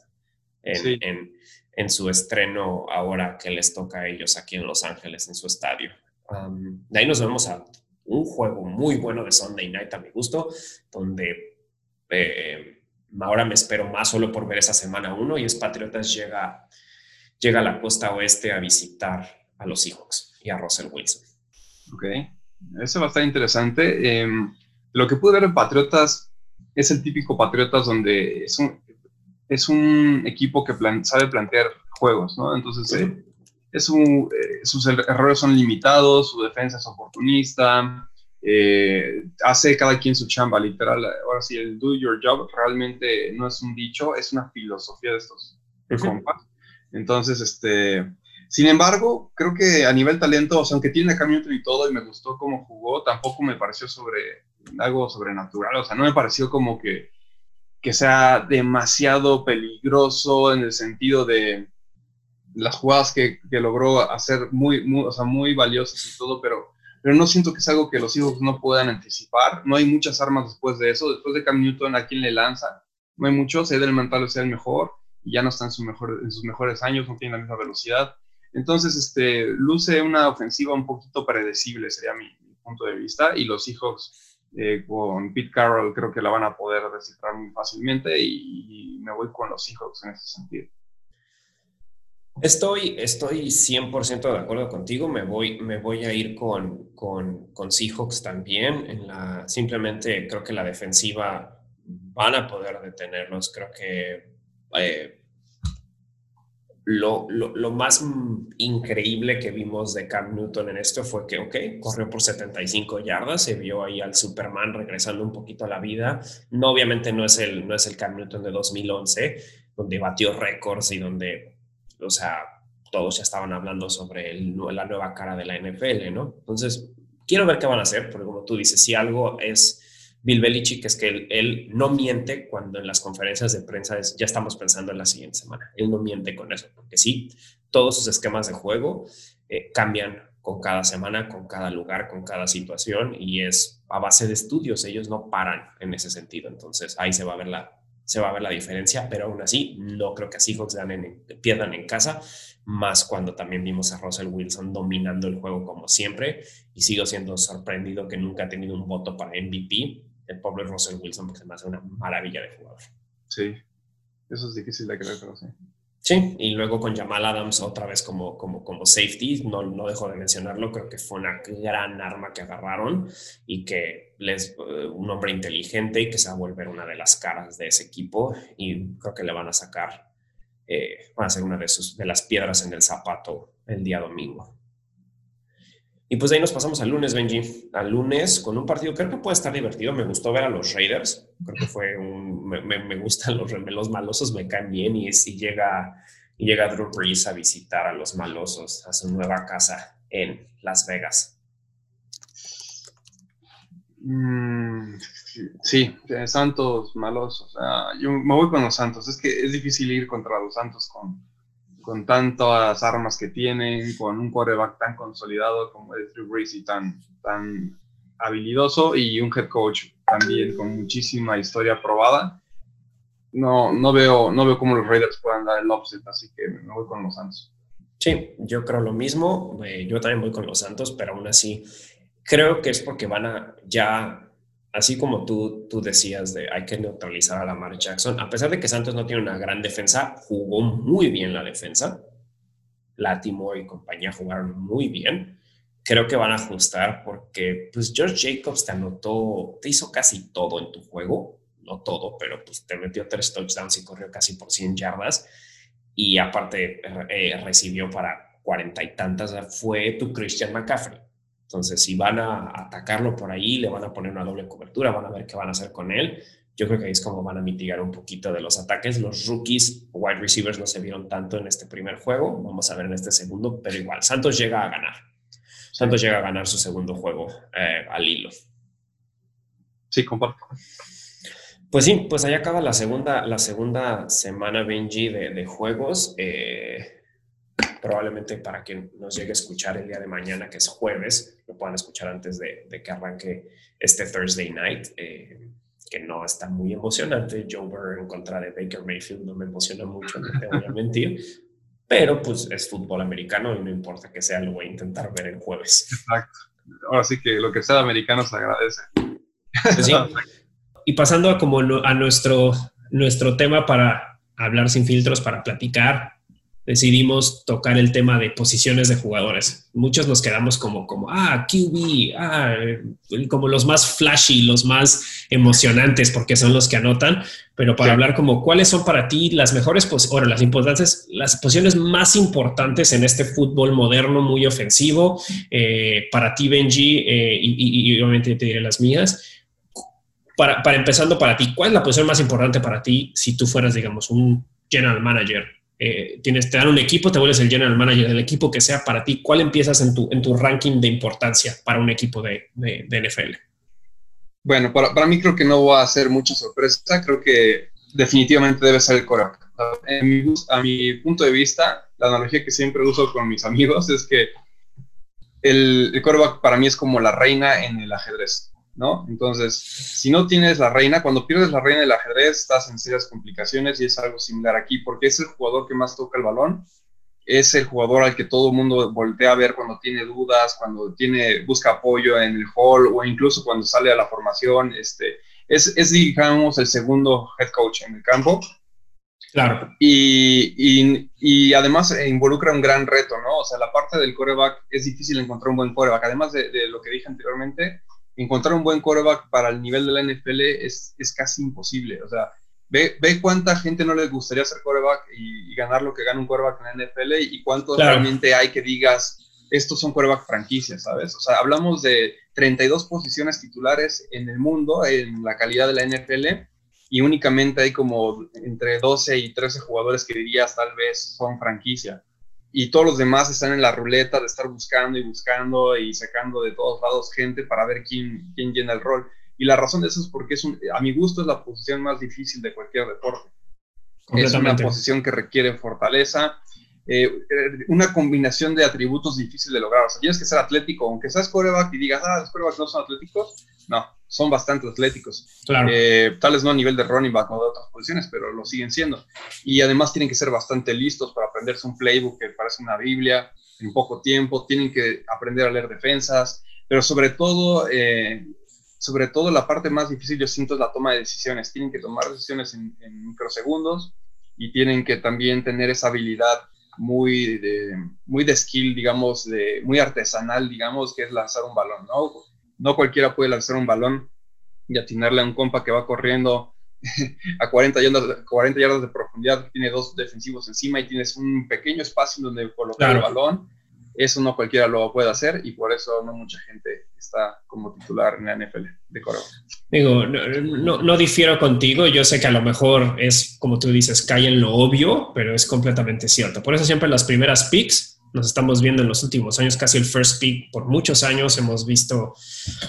en, en, su estreno ahora que les toca a ellos aquí en Los Ángeles, en su estadio. Um, de ahí nos vemos a un juego muy bueno de Sunday Night a mi gusto, donde eh, ahora me espero más solo por ver esa semana uno y es Patriotas llega, llega a la costa oeste a visitar a los Seahawks y a Russell Wilson. Ok, eso va a estar interesante. Em, lo que pude ver en Patriotas es el típico Patriotas donde es un, es un equipo que sabe plantear juegos, ¿no? Entonces, eh, es un, eh, sus er-, errores son limitados, su defensa es oportunista, eh, hace cada quien su chamba, literal. Ahora sí, el do your job realmente no es un dicho, es una filosofía de estos compas. Entonces, este, sin embargo, creo que a nivel talento, o sea, aunque tiene a y todo, y me gustó cómo jugó, tampoco me pareció sobre algo sobrenatural, o sea, no me pareció como que, que sea demasiado peligroso en el sentido de, las jugadas que, que logró hacer muy, muy, o sea, muy valiosas y todo, pero, pero no siento que es algo que los hijos no puedan anticipar. No hay muchas armas después de eso. Después de Cam Newton, ¿a quién le lanza? No hay mucho. del mental sea el mejor y ya no está en, su mejor, en sus mejores años, no tiene la misma velocidad. Entonces, este, luce una ofensiva un poquito predecible, sería mi, punto de vista, y los Seahawks eh, con Pete Carroll creo que la van a poder descifrar muy fácilmente y, me voy con los Seahawks en ese sentido. Estoy, estoy 100% de acuerdo contigo. Me voy, me voy a ir con, con, con Seahawks también. Simplemente creo que la defensiva van a poder detenerlos. Creo que eh, lo, lo, más increíble que vimos de Cam Newton en esto fue que, ok, corrió por 75 yardas, se vio ahí al Superman regresando un poquito a la vida. No, obviamente no es el, no es el Cam Newton de 2011, donde batió récords y donde, o sea, todos ya estaban hablando sobre la nueva cara de la NFL, ¿no? Entonces, quiero ver qué van a hacer, porque como tú dices, si algo es Bill Belichick es que él, no miente cuando en las conferencias de prensa es, ya estamos pensando en la siguiente semana. Él no miente con eso, porque sí, todos sus esquemas de juego eh, cambian con cada semana, con cada lugar, con cada situación y es a base de estudios. Ellos no paran en ese sentido. Entonces ahí se va a ver la, se va a ver la diferencia, pero aún así no creo que a Seahawks pierdan en casa, más cuando también vimos a Russell Wilson dominando el juego como siempre y sigo siendo sorprendido que nunca ha tenido un voto para MVP el pobre Russell Wilson, porque se me hace una maravilla de jugador. Sí, eso es difícil de creer, pero sí. Sí, y luego con Jamal Adams otra vez como, como, como safety, no, no dejo de mencionarlo, creo que fue una gran arma que agarraron y que les, eh, un hombre inteligente y que se va a volver una de las caras de ese equipo y creo que le van a sacar, eh, van a ser una de, sus, de las piedras en el zapato el día domingo. Y pues ahí nos pasamos al lunes, Benji. Al lunes con un partido, creo que puede estar divertido. Me gustó ver a los Raiders. Creo que fue un. Me, me, gustan los remelos malosos, me caen bien. Y, llega, llega Drew Brees a visitar a los malosos a su nueva casa en Las Vegas. Mm, sí, Santos malosos. yo me voy con los Santos. Es que es difícil ir contra los Santos con con tantas armas que tienen, con un quarterback tan consolidado como es Drew Brees y tan, tan habilidoso y un head coach también con muchísima historia probada. No, no, veo, no veo cómo los Raiders puedan dar el offset, así que me voy con los Santos. Sí, yo creo lo mismo. Eh, yo también voy con los Santos, pero aún así creo que es porque van a ya así como tú, tú decías de hay que neutralizar a Lamar Jackson, a pesar de que Santos no tiene una gran defensa, jugó muy bien la defensa. Latimo y compañía jugaron muy bien. Creo que van a ajustar porque pues George Jacobs te anotó, te hizo casi todo en tu juego, no todo, pero pues te metió tres touchdowns y corrió casi por 100 yardas y aparte eh, recibió para cuarenta y tantas, fue tu Christian McCaffrey. Entonces, si van a atacarlo por ahí, le van a poner una doble cobertura, van a ver qué van a hacer con él. Yo creo que ahí es como van a mitigar un poquito de los ataques. Los rookies, wide receivers, no se vieron tanto en este primer juego. Vamos a ver en este segundo, pero igual, Santos llega a ganar. Santos llega a ganar su segundo juego eh, al hilo. Sí, comparto. Pues sí, pues ahí acaba la segunda, la segunda semana, Benji, de, de juegos. Eh, probablemente para quien nos llegue a escuchar el día de mañana, que es jueves, lo puedan escuchar antes de, que arranque este Thursday night, eh, que no está muy emocionante. Joe Burrow en contra de Baker Mayfield no me emociona mucho, no te voy a mentir. Pero pues es fútbol americano y no importa que sea, lo voy a intentar ver el jueves. Exacto. Ahora sí que lo que sea americano se agradece. Pues y pasando a, como a nuestro, nuestro tema para hablar sin filtros, para platicar, decidimos tocar el tema de posiciones de jugadores. Muchos nos quedamos como, como ah, QB, ah, como los más flashy, los más emocionantes, porque son los que anotan, pero para hablar como cuáles son para ti las mejores, bueno, las importantes, las posiciones más importantes en este fútbol moderno, muy ofensivo, eh, para ti, Benji, eh, y, obviamente te diré las mías. Para, para empezando para ti, ¿cuál es la posición más importante para ti si tú fueras, digamos, un general manager eh, tienes, te dan un equipo, te vuelves el general manager del equipo que sea para ti. ¿Cuál empiezas en tu, en tu ranking de importancia para un equipo de, de, NFL? Bueno, para, para, mí creo que no va a ser mucha sorpresa. Creo que definitivamente debe ser el coreback. a mi punto de vista, la analogía que siempre uso con mis amigos es que el, el coreback para mí es como la reina en el ajedrez. ¿No? Entonces, si no tienes la reina, cuando pierdes la reina del ajedrez, estás en serias complicaciones y es algo similar aquí, porque es el jugador que más toca el balón es el jugador al que todo el mundo voltea a ver cuando tiene dudas, cuando tiene, busca apoyo en el hall o incluso cuando sale a la formación. Este, es, es, digamos, el segundo head coach en el campo. Claro. Y, y, y, además involucra un gran reto, ¿no? O sea, la parte del coreback es difícil encontrar un buen coreback. Además de, de lo que dije anteriormente, encontrar un buen coreback para el nivel de la NFL es, es casi imposible. O sea, Ve, ve, cuánta gente no les gustaría ser coreback y, ganar lo que gana un coreback en la NFL y cuántos realmente hay que digas, estos son coreback franquicias, ¿sabes? O sea, hablamos de 32 posiciones titulares en el mundo en la calidad de la NFL y únicamente hay como entre 12 y 13 jugadores que dirías tal vez son franquicia. Y todos los demás están en la ruleta de estar buscando y buscando y sacando de todos lados gente para ver quién, quién llena el rol. Y la razón de eso es porque es a mi gusto es la posición más difícil de cualquier deporte. Es una posición que requiere fortaleza, eh, una combinación de atributos difíciles de lograr. O sea, tienes que ser atlético, aunque seas coreback y digas, ah, los corebacks no son atléticos. No, son bastante atléticos. Claro. Eh, tal vez no a nivel de running back o de otras posiciones, pero lo siguen siendo. Y además tienen que ser bastante listos para aprenderse un playbook que parece una Biblia en poco tiempo. Tienen que aprender a leer defensas, pero sobre todo eh, sobre todo la parte más difícil yo siento es la toma de decisiones. Tienen que tomar decisiones en, microsegundos y tienen que también tener esa habilidad muy de, muy de skill, digamos, de, muy artesanal, digamos, que es lanzar un balón, ¿no? No cualquiera puede lanzar un balón y atinarle a un compa que va corriendo a 40 yardas, 40 yardas de profundidad, tiene dos defensivos encima y tienes un pequeño espacio donde colocar el balón eso no cualquiera lo puede hacer y por eso no mucha gente está como titular en la NFL de Corea. Digo, no, no, difiero contigo, yo sé que a lo mejor es, como tú dices, cae en lo obvio, pero es completamente cierto. Por eso siempre las primeras picks nos estamos viendo en los últimos años, casi el first pick por muchos años hemos visto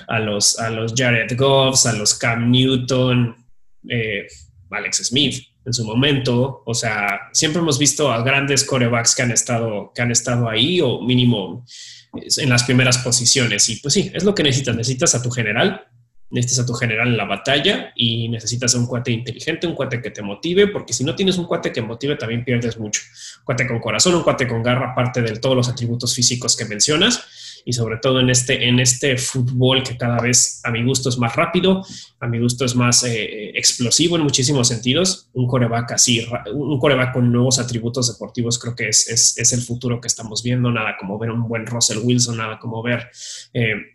a los, a los Jared Goffs, a los Cam Newton, eh, Alex Smith, en su momento. O sea, siempre hemos visto a grandes corebacks que han estado, que han estado ahí o mínimo en las primeras posiciones. Y pues sí, es lo que necesitas. Necesitas a tu general, necesitas a tu general en la batalla y necesitas a un cuate inteligente, un cuate que te motive, porque si no tienes un cuate que motive también pierdes mucho. Un cuate con corazón, un cuate con garra, aparte de todos los atributos físicos que mencionas y sobre todo en este, en este fútbol que cada vez a mi gusto es más rápido, a mi gusto es más eh, explosivo en muchísimos sentidos. Un coreback así, un coreback con nuevos atributos deportivos creo que es, es, el futuro que estamos viendo. Nada como ver un buen Russell Wilson, nada como ver... Eh,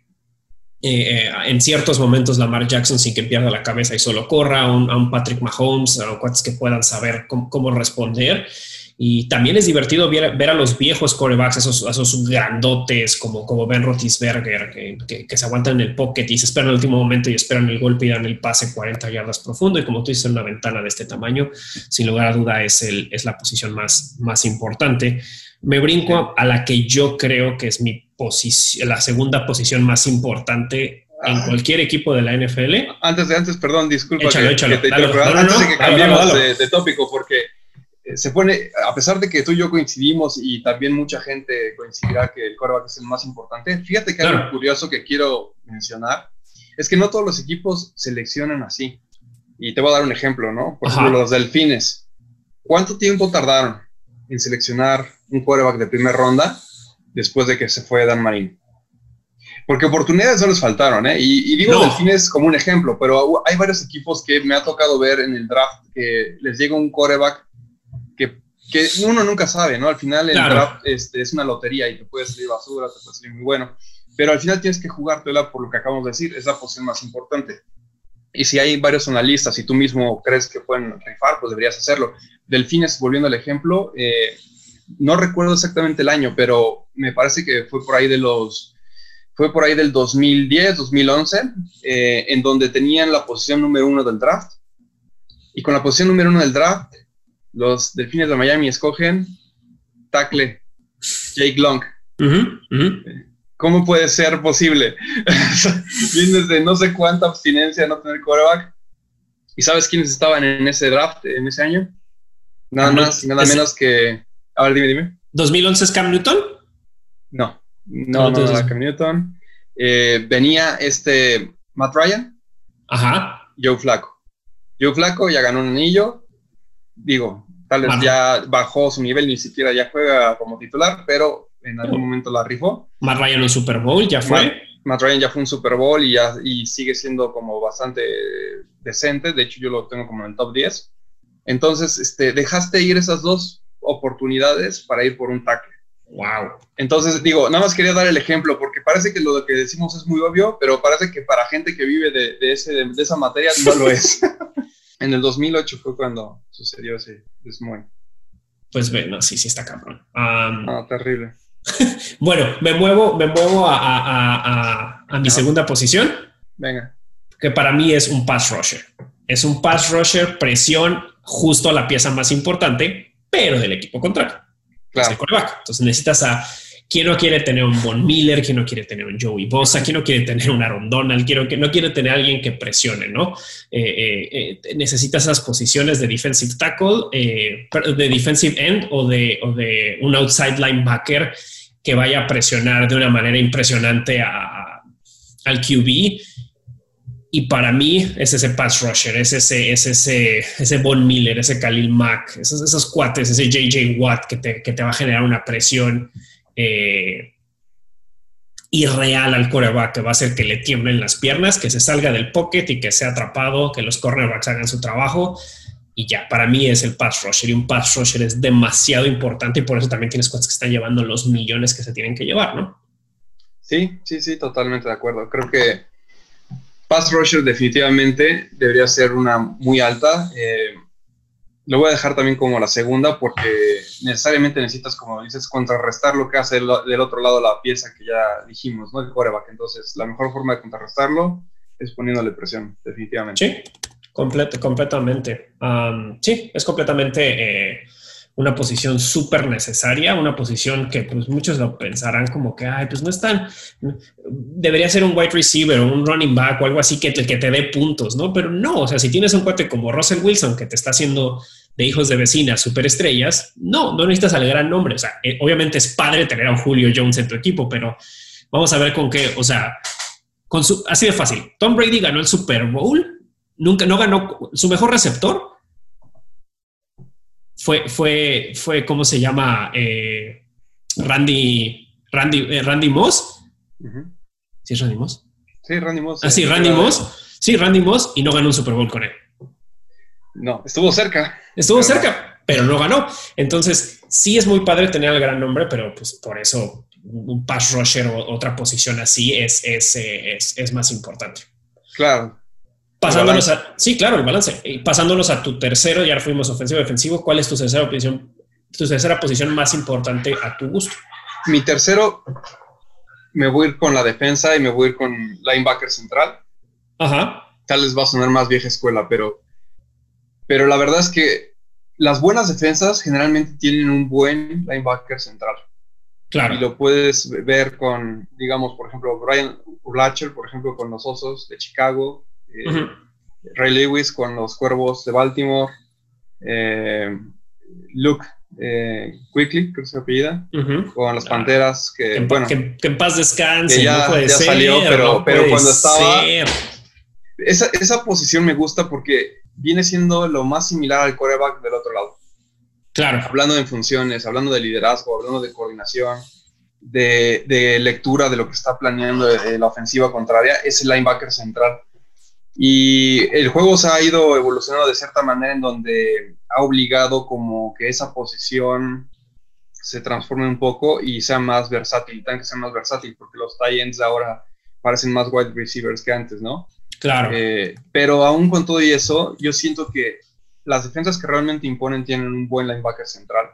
eh, en ciertos momentos Lamar Jackson sin que pierda la cabeza y solo corra, a un, a un Patrick Mahomes, a cuates que puedan saber cómo, cómo responder y también es divertido ver, a los viejos corebacks, esos, esos grandotes como, como Ben Roethlisberger, que, que, se aguantan en el pocket y se esperan el último momento y esperan el golpe y dan el pase 40 yardas profundo. Y como tú dices, una ventana de este tamaño, sin lugar a duda, es, el, es la posición más, más importante. Me brinco a la que yo creo que es mi la segunda posición más importante en ah. cualquier equipo de la NFL. Antes de antes, perdón, disculpa. Échalo, échalo. antes de que cambiemos de, de tópico, porque se pone, a pesar de que tú y yo coincidimos y también mucha gente coincidirá que el quarterback es el más importante, fíjate que algo curioso que quiero mencionar es que no todos los equipos seleccionan así. Y te voy a dar un ejemplo, ¿no? Por ejemplo, los delfines. ¿Cuánto tiempo tardaron en seleccionar un quarterback de primera ronda después de que se fue Dan Marín? Porque oportunidades no les faltaron, ¿eh? Y, digo delfines como un ejemplo, pero hay varios equipos que me ha tocado ver en el draft que les llega un quarterback que uno nunca sabe, ¿no? Al final el draft este, es una lotería y te puede salir basura, te puede salir muy bueno, pero al final tienes que jugártela por lo que acabamos de decir, es la posición más importante. Y si hay varios analistas y tú mismo crees que pueden rifar, pues deberías hacerlo. Delfines, volviendo al ejemplo, eh, no recuerdo exactamente el año, pero me parece que fue por ahí de los, fue por ahí del 2010, 2011, eh, en donde tenían la posición número uno del draft. Y con la posición número uno del draft, los Delfines de Miami escogen tackle Jake Long. ¿Cómo puede ser posible? Vienes de no sé cuánta abstinencia no tener quarterback. ¿Y sabes quiénes estaban en ese draft en ese año? Nada más nada menos que. A ver, dime, dime. ¿2011 es Cam Newton? No, no, no, no, Cam Newton. Eh, venía este Matt Ryan. Ajá. Joe Flaco. Joe Flaco ya ganó un anillo digo, Tal vez ya bajó su nivel, ni siquiera ya juega como titular, pero en algún momento la rifó. Matt Ryan un Super Bowl, ya fue. Matt, Ryan ya fue un Super Bowl y, ya, y sigue siendo como bastante decente. De hecho, yo lo tengo como en el top 10. Entonces, este, dejaste ir esas dos oportunidades para ir por un tackle. Wow. Entonces, digo, nada más quería dar el ejemplo, porque parece que lo que decimos es muy obvio, pero parece que para gente que vive de, de ese, de, esa materia no lo es. en el 2008 fue cuando sucedió ese desmoy. Pues bueno, sí, sí está cabrón. ah, terrible. bueno, me muevo, me muevo a, a, a, mi segunda posición. Venga. Que para mí es un pass rusher. Es un pass rusher, presión, justo la pieza más importante, pero del equipo contrario. Claro. Entonces necesitas a quién no quiere tener un Von Miller, quién no quiere tener un Joey Bosa, quién no quiere tener un Aaron Donald, quién no quiere tener alguien que presione, ¿no? Eh, eh, eh, necesitas esas posiciones de defensive tackle, de defensive end o de, o de un outside linebacker que vaya a presionar de una manera impresionante a, al QB. Y para mí es ese pass rusher, es ese, es ese, ese Von Miller, ese Khalil Mack, esos, esos cuates, ese JJ Watt que te, que te va a generar una presión eh, irreal al coreback, que va a hacer que le tiemblen las piernas, que se salga del pocket y que sea atrapado, que los cornerbacks hagan su trabajo. Y ya, para mí es el pass rusher y un pass rusher es demasiado importante y por eso también tienes cuates que están llevando los millones que se tienen que llevar, ¿no? Sí, sí, sí, totalmente de acuerdo. Creo que Pass rusher definitivamente debería ser una muy alta. Eh, lo voy a dejar también como la segunda porque necesariamente necesitas, como dices, contrarrestar lo que hace del otro lado la pieza que ya dijimos, ¿no? El coreback. Entonces, la mejor forma de contrarrestarlo es poniéndole presión, definitivamente. Sí, completamente. sí, es completamente... Eh, una posición súper necesaria, una posición que pues muchos lo pensarán como que, ay, pues no es tan, debería ser un wide receiver o un running back o algo así que te, que te dé puntos, ¿no? Pero no, o sea, si tienes un cuate como Russell Wilson que te está haciendo de hijos de vecinas superestrellas, no, no necesitas al gran nombre, o sea, eh, obviamente es padre tener a un Julio Jones en tu equipo, pero vamos a ver con qué, o sea, con su, así de fácil, Tom Brady ganó el Super Bowl, nunca, no ganó su mejor receptor, fue, fue, fue ¿cómo se llama? Eh, Randy, Randy, eh, Randy Moss. ¿Sí es Randy Moss? Sí, Randy Moss. Ah, sí, Randy Moss. Sí, Randy Moss y no ganó un Super Bowl con él. No, estuvo cerca. Estuvo cerca, pero no ganó. Entonces, sí es muy padre tener el gran nombre, pero pues por eso un pass rusher o otra posición así es, es, es, es más importante. Claro, Pasándonos a, sí, claro, el balance. Y pasándonos a tu tercero, ya fuimos ofensivo-defensivo, ¿cuál es tu tercera posición, tu tercera posición más importante a tu gusto? Mi tercero, me voy a ir con la defensa y me voy a ir con linebacker central. Ajá. Tal vez va a sonar más vieja escuela, pero, pero la verdad es que las buenas defensas generalmente tienen un buen linebacker central. Claro. Y lo puedes ver con, digamos, por ejemplo, Brian Urlacher, por ejemplo, con los Osos de Chicago, eh, Ray Lewis con los Cuervos de Baltimore, eh, Luke eh, Quickly, creo que se apellida, con las Panteras, que, en, bueno, que, en paz descanse, ya, no salió, pero, pero cuando estaba... Esa, esa, posición me gusta porque viene siendo lo más similar al coreback del otro lado. Claro. Hablando de funciones, hablando de liderazgo, hablando de coordinación, de, de lectura de lo que está planeando la ofensiva contraria, es el linebacker central. Y el juego se ha ido evolucionando de cierta manera en donde ha obligado como que esa posición se transforme un poco y sea más versátil, tan que sea más versátil, porque los tie ahora parecen más wide receivers que antes, ¿no? Claro. Eh, pero aún con todo y eso, yo siento que las defensas que realmente imponen tienen un buen linebacker central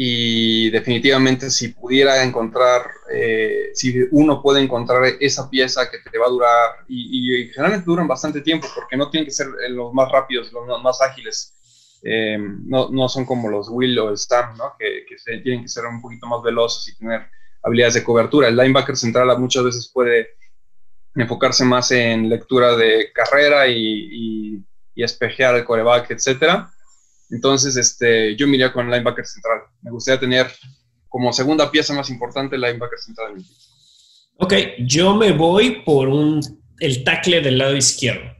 y definitivamente si pudiera encontrar, eh, si uno puede encontrar esa pieza que te va a durar, y, generalmente duran bastante tiempo porque no tienen que ser los más rápidos, los más ágiles, eh, no, no, son como los Will o el Stam, ¿no? que, que se, tienen que ser un poquito más veloces y tener habilidades de cobertura. El linebacker central muchas veces puede enfocarse más en lectura de carrera y, y, y espejear el coreback, etcétera entonces, este, yo miraría con linebacker central. Me gustaría tener como segunda pieza más importante linebacker central. Ok, yo me voy por un, el tackle del lado izquierdo.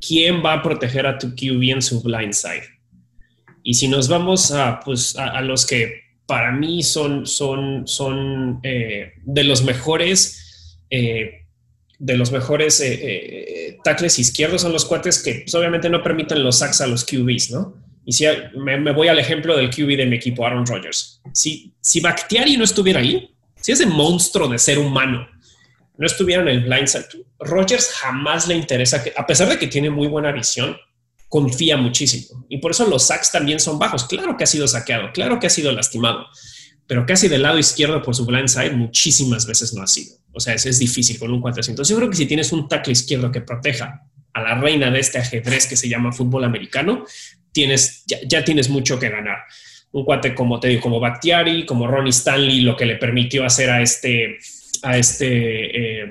¿Quién va a proteger a tu QB en su blind side? Y si nos vamos a, pues, a, los que para mí son, son, son eh, de los mejores, eh, de los mejores eh, tackles izquierdos, son los cuates que pues, obviamente no permiten los sacks a los QBs, ¿no? Y si me, voy al ejemplo del QB de mi equipo, Aaron Rodgers. Si, si Bakhtiari no estuviera ahí, si ese monstruo de ser humano no estuviera en el blindside, Rodgers jamás le interesa que, a pesar de que tiene muy buena visión, confía muchísimo. Y por eso los sacks también son bajos. Claro que ha sido saqueado, claro que ha sido lastimado, pero casi del lado izquierdo por su blind side muchísimas veces no ha sido. O sea, es, difícil con un 400. Yo creo que si tienes un tackle izquierdo que proteja a la reina de este ajedrez que se llama fútbol americano, tienes, ya, tienes mucho que ganar. Un cuate como te digo, como Bakhtiari, como Ronnie Stanley, lo que le permitió hacer a este, a este, eh,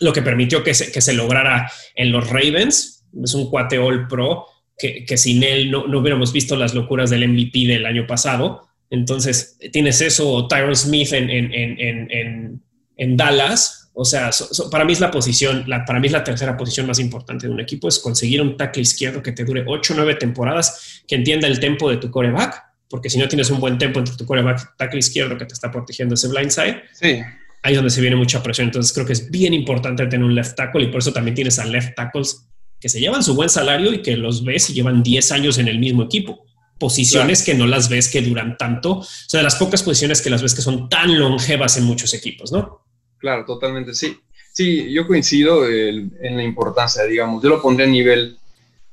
lo que permitió que se, que se lograra en los Ravens, es un cuate All Pro que, sin él no, hubiéramos visto las locuras del MVP del año pasado. Entonces, tienes eso, o Tyron Smith en, en, Dallas. O sea, para mí es la posición, la, para mí es la tercera posición más importante de un equipo, es conseguir un tackle izquierdo que te dure 8 o 9 temporadas, que entienda el tempo de tu coreback, porque si no tienes un buen tempo entre tu coreback tackle izquierdo que te está protegiendo ese blindside, sí. ahí es donde se viene mucha presión. Entonces creo que es bien importante tener un left tackle y por eso también tienes a left tackles que se llevan su buen salario y que los ves y llevan 10 años en el mismo equipo. Posiciones que no las ves que duran tanto, o sea, de las pocas posiciones que las ves que son tan longevas en muchos equipos, ¿no? Claro, totalmente, sí. Sí, yo coincido en la importancia, digamos, yo lo pondré a nivel,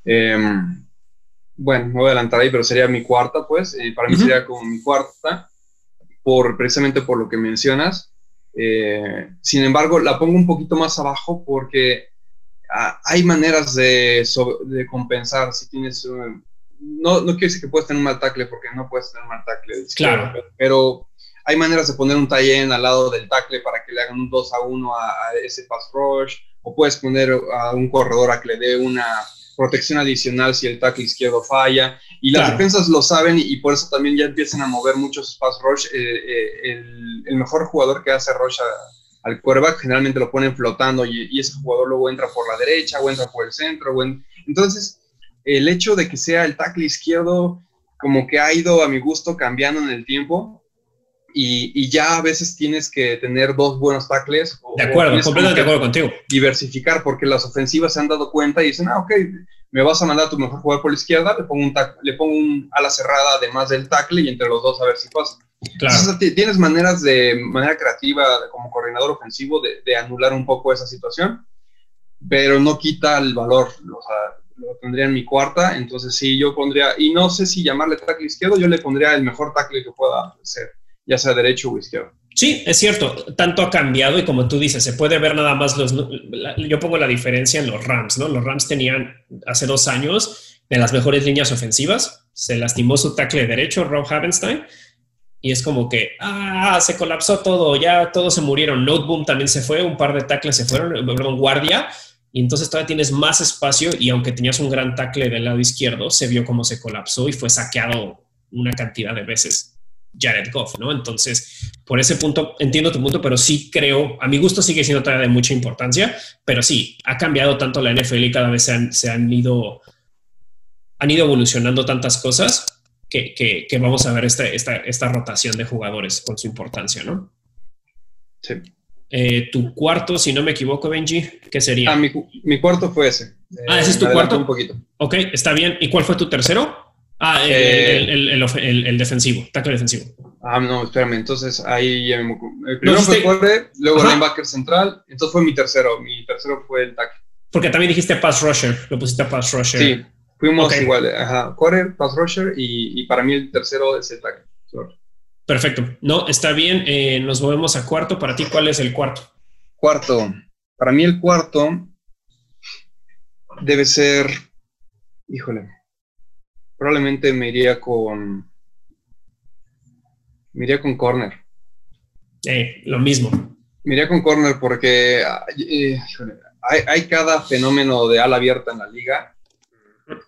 em, bueno, me voy a adelantar ahí, pero sería mi cuarta, pues, eh, para mí sería como mi cuarta, por, precisamente por lo que mencionas. Eh, sin embargo, la pongo un poquito más abajo porque Ah, hay maneras de, de, compensar si tienes... no, no quiero decir que puedes tener un mal tackle porque no puedes tener un mal tackle. Claro. Pero, hay maneras de poner un tie al lado del tackle para que le hagan un 2 a 1 a, ese pass rush. O puedes poner a un corredor a que le dé una protección adicional si el tackle izquierdo falla. Y las defensas lo saben y, por eso también ya empiezan a mover muchos pass rush. Eh, eh, el, el, mejor jugador que hace rush a, al quarterback generalmente lo ponen flotando y, ese jugador luego entra por la derecha o entra por el centro. Entonces, el hecho de que sea el tackle izquierdo como que ha ido a mi gusto cambiando en el tiempo y, ya a veces tienes que tener dos buenos tackles. De acuerdo, completamente de acuerdo contigo. Diversificar porque las ofensivas se han dado cuenta y dicen, ah, ok, me vas a mandar a tu mejor jugador por la izquierda, le pongo un, le pongo un ala cerrada además del tackle y entre los dos a ver si pasa. Claro. tienes maneras de manera creativa como coordinador ofensivo de, anular un poco esa situación, pero no quita el valor. O sea, lo tendría en mi cuarta, entonces sí, yo pondría, y no sé si llamarle tackle izquierdo, yo le pondría el mejor tackle que pueda ser, ya sea derecho o izquierdo. Sí, es cierto, tanto ha cambiado y como tú dices, se puede ver nada más los... yo pongo la diferencia en los Rams, ¿no? Los Rams tenían hace dos años de las mejores líneas ofensivas, se lastimó su tackle derecho, Rob Havenstein, y es como que, ah, se colapsó todo, ya todos se murieron. Noteboom también se fue, un par de tackles se fueron, perdón, guardia, y entonces todavía tienes más espacio y aunque tenías un gran tackle del lado izquierdo, se vio cómo se colapsó y fue saqueado una cantidad de veces Jared Goff, ¿no? Entonces, por ese punto, entiendo tu punto, pero sí creo, a mi gusto sigue siendo todavía de mucha importancia, pero sí, ha cambiado tanto la NFL y cada vez se han, se han ido, han ido evolucionando tantas cosas que, vamos a ver esta, esta, rotación de jugadores con su importancia, ¿no? Sí. Eh, tu cuarto, si no me equivoco, Benji, ¿qué sería? Ah, mi, cuarto fue ese. Ah, ese es tu cuarto. Un poquito. Ok, está bien. ¿Y cuál fue tu tercero? Ah, el, eh, defensivo, tackle defensivo. Ah, no, espérame, entonces ahí El primero fue Corre, luego linebacker central, entonces fue mi tercero. Mi tercero fue el tackle. Porque también dijiste pass rusher, lo pusiste a pass rusher. Sí, Fuimos igual, ajá, correr, pass rusher y, para mí el tercero es el tackle. Perfecto. No, está bien. Eh, nos movemos a cuarto. Para ti, ¿cuál es el cuarto? Cuarto. Para mí el cuarto debe ser, híjole, probablemente me iría con, me iría con corner. Eh, lo mismo. Me iría con corner porque eh, hay, hay, cada fenómeno de ala abierta en la liga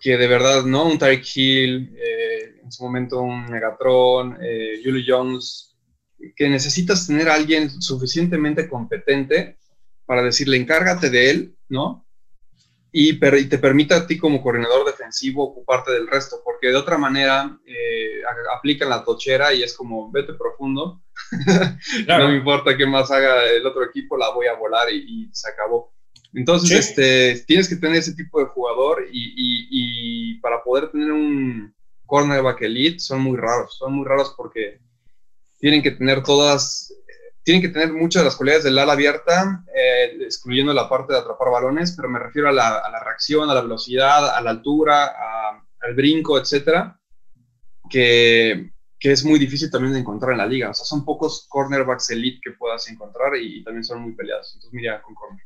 que de verdad, ¿no? Un Tyreek Hill, eh, en su momento un Megatron, eh, Julie Jones, que necesitas tener a alguien suficientemente competente para decirle, encárgate de él, ¿no? Y, te permite a ti como coordinador defensivo ocuparte del resto, porque de otra manera eh, aplican la tochera y es como, vete profundo, no me importa qué más haga el otro equipo, la voy a volar y, se acabó. Entonces, este, tienes que tener ese tipo de jugador y, y, para poder tener un cornerback elite son muy raros, son muy raros porque tienen que tener todas tienen que tener muchas de las cualidades del ala abierta, eh, excluyendo la parte de atrapar balones, pero me refiero a la, reacción, a la velocidad, a la altura, al brinco, etcétera, que, es muy difícil también de encontrar en la liga. O sea, son pocos cornerbacks elite que puedas encontrar y, también son muy peleados. Entonces, mira, con corner.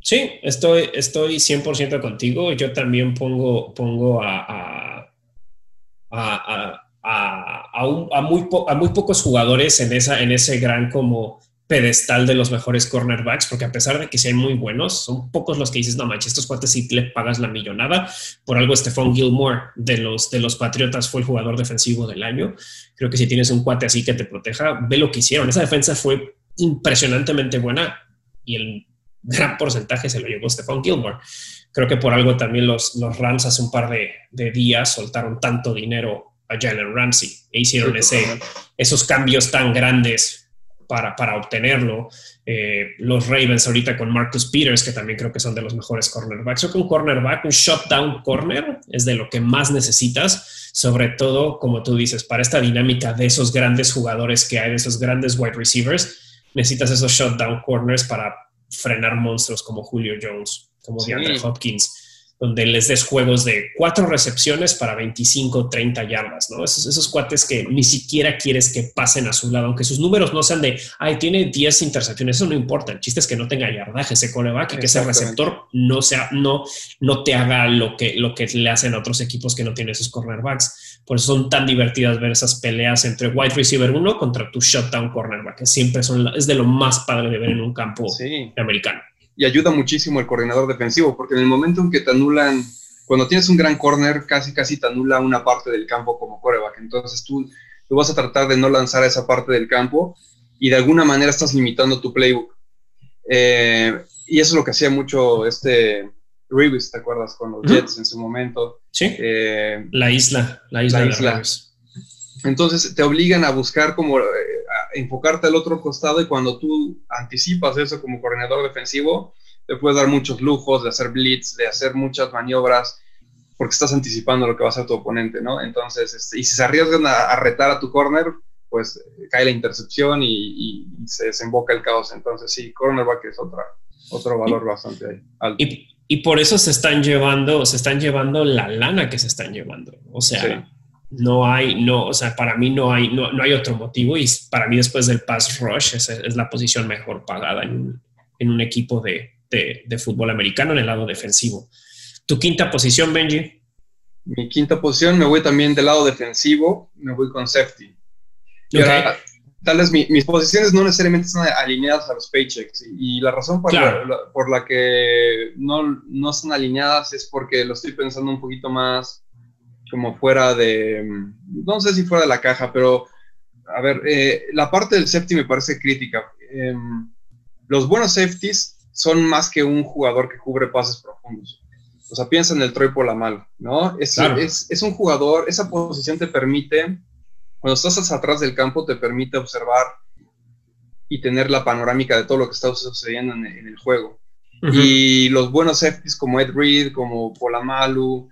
Sí, estoy, estoy 100% contigo. Yo también pongo, pongo a, a a, muy a, muy pocos jugadores en, esa, en ese gran como pedestal de los mejores cornerbacks, porque a pesar de que sean muy buenos, son pocos los que dices, no manches, estos cuates sí le pagas la millonada. Por algo, Stephon Gilmore de los, de los Patriotas fue el jugador defensivo del año. Creo que si tienes un cuate así que te proteja, ve lo que hicieron. Esa defensa fue impresionantemente buena y el gran porcentaje se lo llevó Stephon Gilmore. Creo que por algo también los, los Rams hace un par de días soltaron tanto dinero a Jalen Ramsey e hicieron ese, esos cambios tan grandes para, para obtenerlo. Eh, los Ravens ahorita con Marcus Peters, que también creo que son de los mejores cornerbacks. Creo que un cornerback, un shutdown corner, es de lo que más necesitas, sobre todo, como tú dices, para esta dinámica de esos grandes jugadores que hay, de esos grandes wide receivers, necesitas esos shutdown corners para frenar monstruos como Julio Jones, como DeAndre Hopkins donde les des juegos de cuatro recepciones para 25, 30 yardas, ¿no? Esos, esos cuates que ni siquiera quieres que pasen a su lado, aunque sus números no sean de, ay, tiene 10 intercepciones, eso no importa, el chiste es que no tenga yardaje ese coreback y que ese receptor no sea, no, no te haga lo que, lo que le hacen a otros equipos que no tienen esos cornerbacks. Por eso son tan divertidas ver esas peleas entre wide receiver 1 contra tu shutdown cornerback, que siempre son, es de lo más padre de ver en un campo americano y ayuda muchísimo el coordinador defensivo, porque en el momento en que te anulan, cuando tienes un gran corner, casi casi te anula una parte del campo como coreback. Entonces tú, tú vas a tratar de no lanzar a esa parte del campo y de alguna manera estás limitando tu playbook. Eh, y eso es lo que hacía mucho este Reeves, ¿te acuerdas? Con los Jets en su momento. Sí. Eh, la isla, la isla. La isla. Entonces te obligan a buscar como eh, enfocarte al otro costado y cuando tú anticipas eso como coordinador defensivo, te puedes dar muchos lujos de hacer blitz, de hacer muchas maniobras, porque estás anticipando lo que va a hacer tu oponente, ¿no? Entonces, este, y si se arriesgan a, retar a tu corner, pues eh, cae la intercepción y, se desemboca el caos. Entonces, sí, cornerback es otra, otro valor bastante alto. Y, y, por eso se están llevando, se están llevando la lana que se están llevando. O sea, no hay, no, o sea, para mí no hay, no, hay otro motivo y para mí después del pass rush es, es la posición mejor pagada en un, equipo de, fútbol americano en el lado defensivo. ¿Tu quinta posición, Benji? Mi quinta posición me voy también del lado defensivo, me voy con safety. tal vez mis posiciones no necesariamente están alineadas a los paychecks y, la razón por, la, por la que no, no están alineadas es porque lo estoy pensando un poquito más como fuera de, no sé si fuera de la caja, pero a ver, eh, la parte del safety me parece crítica. Em, los buenos safeties son más que un jugador que cubre pases profundos. O sea, piensa en el Troy Polamalu, ¿no? Es, es, es, un jugador, esa posición te permite, cuando estás atrás del campo, te permite observar y tener la panorámica de todo lo que está sucediendo en, el juego. Y los buenos safeties como Ed Reed, como Polamalu,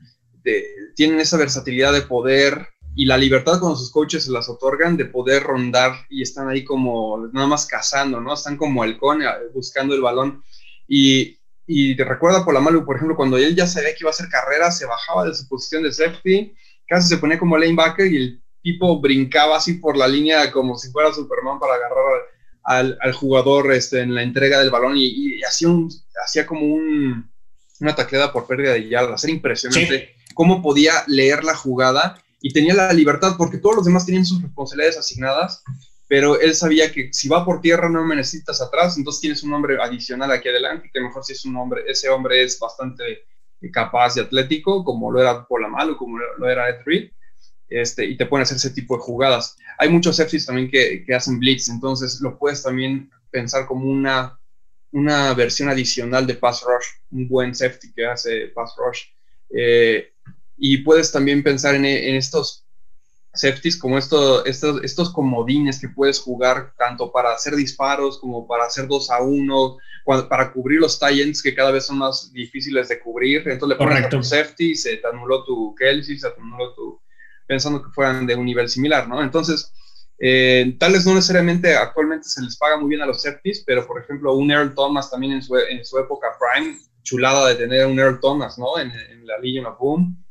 tienen esa versatilidad de poder y la libertad cuando sus coaches se las otorgan de poder rondar y están ahí como nada más cazando, ¿no? Están como halcón eh, buscando el balón. Y, y te recuerda por la Malu, por ejemplo, cuando él ya sabía que iba a hacer carrera, se bajaba de su posición de safety, casi se ponía como lanebacker y el tipo brincaba así por la línea como si fuera Superman para agarrar al, al jugador este, en la entrega del balón y, y hacía, un, hacía como un, una tacleada por pérdida de yardas. Era impresionante cómo podía leer la jugada y tenía la libertad porque todos los demás tenían sus responsabilidades asignadas, pero él sabía que si va por tierra no me necesitas atrás, entonces tienes un hombre adicional aquí adelante, que mejor si es un hombre, ese hombre es bastante capaz y atlético, como lo era Polamalu, como lo era Ed Reed, este, y te pueden hacer ese tipo de jugadas. Hay muchos safeties también que, que hacen blitz, entonces lo puedes también pensar como una una versión adicional de Pass Rush, un buen safety que hace Pass Rush. Eh, y puedes también pensar en, estos safeties como estos, estos, estos comodines que puedes jugar tanto para hacer disparos como para hacer 2 a 1, para cubrir los tie que cada vez son más difíciles de cubrir. Entonces le pones a tu safety, se te anuló tu Kelsey, se te anuló tu... pensando que fueran de un nivel similar, ¿no? Entonces eh, tal vez no necesariamente actualmente se les paga muy bien a los safeties, pero por ejemplo un Earl Thomas también en su, en su época prime, chulada de tener un Earl Thomas, ¿no? En, la Legion of Boom.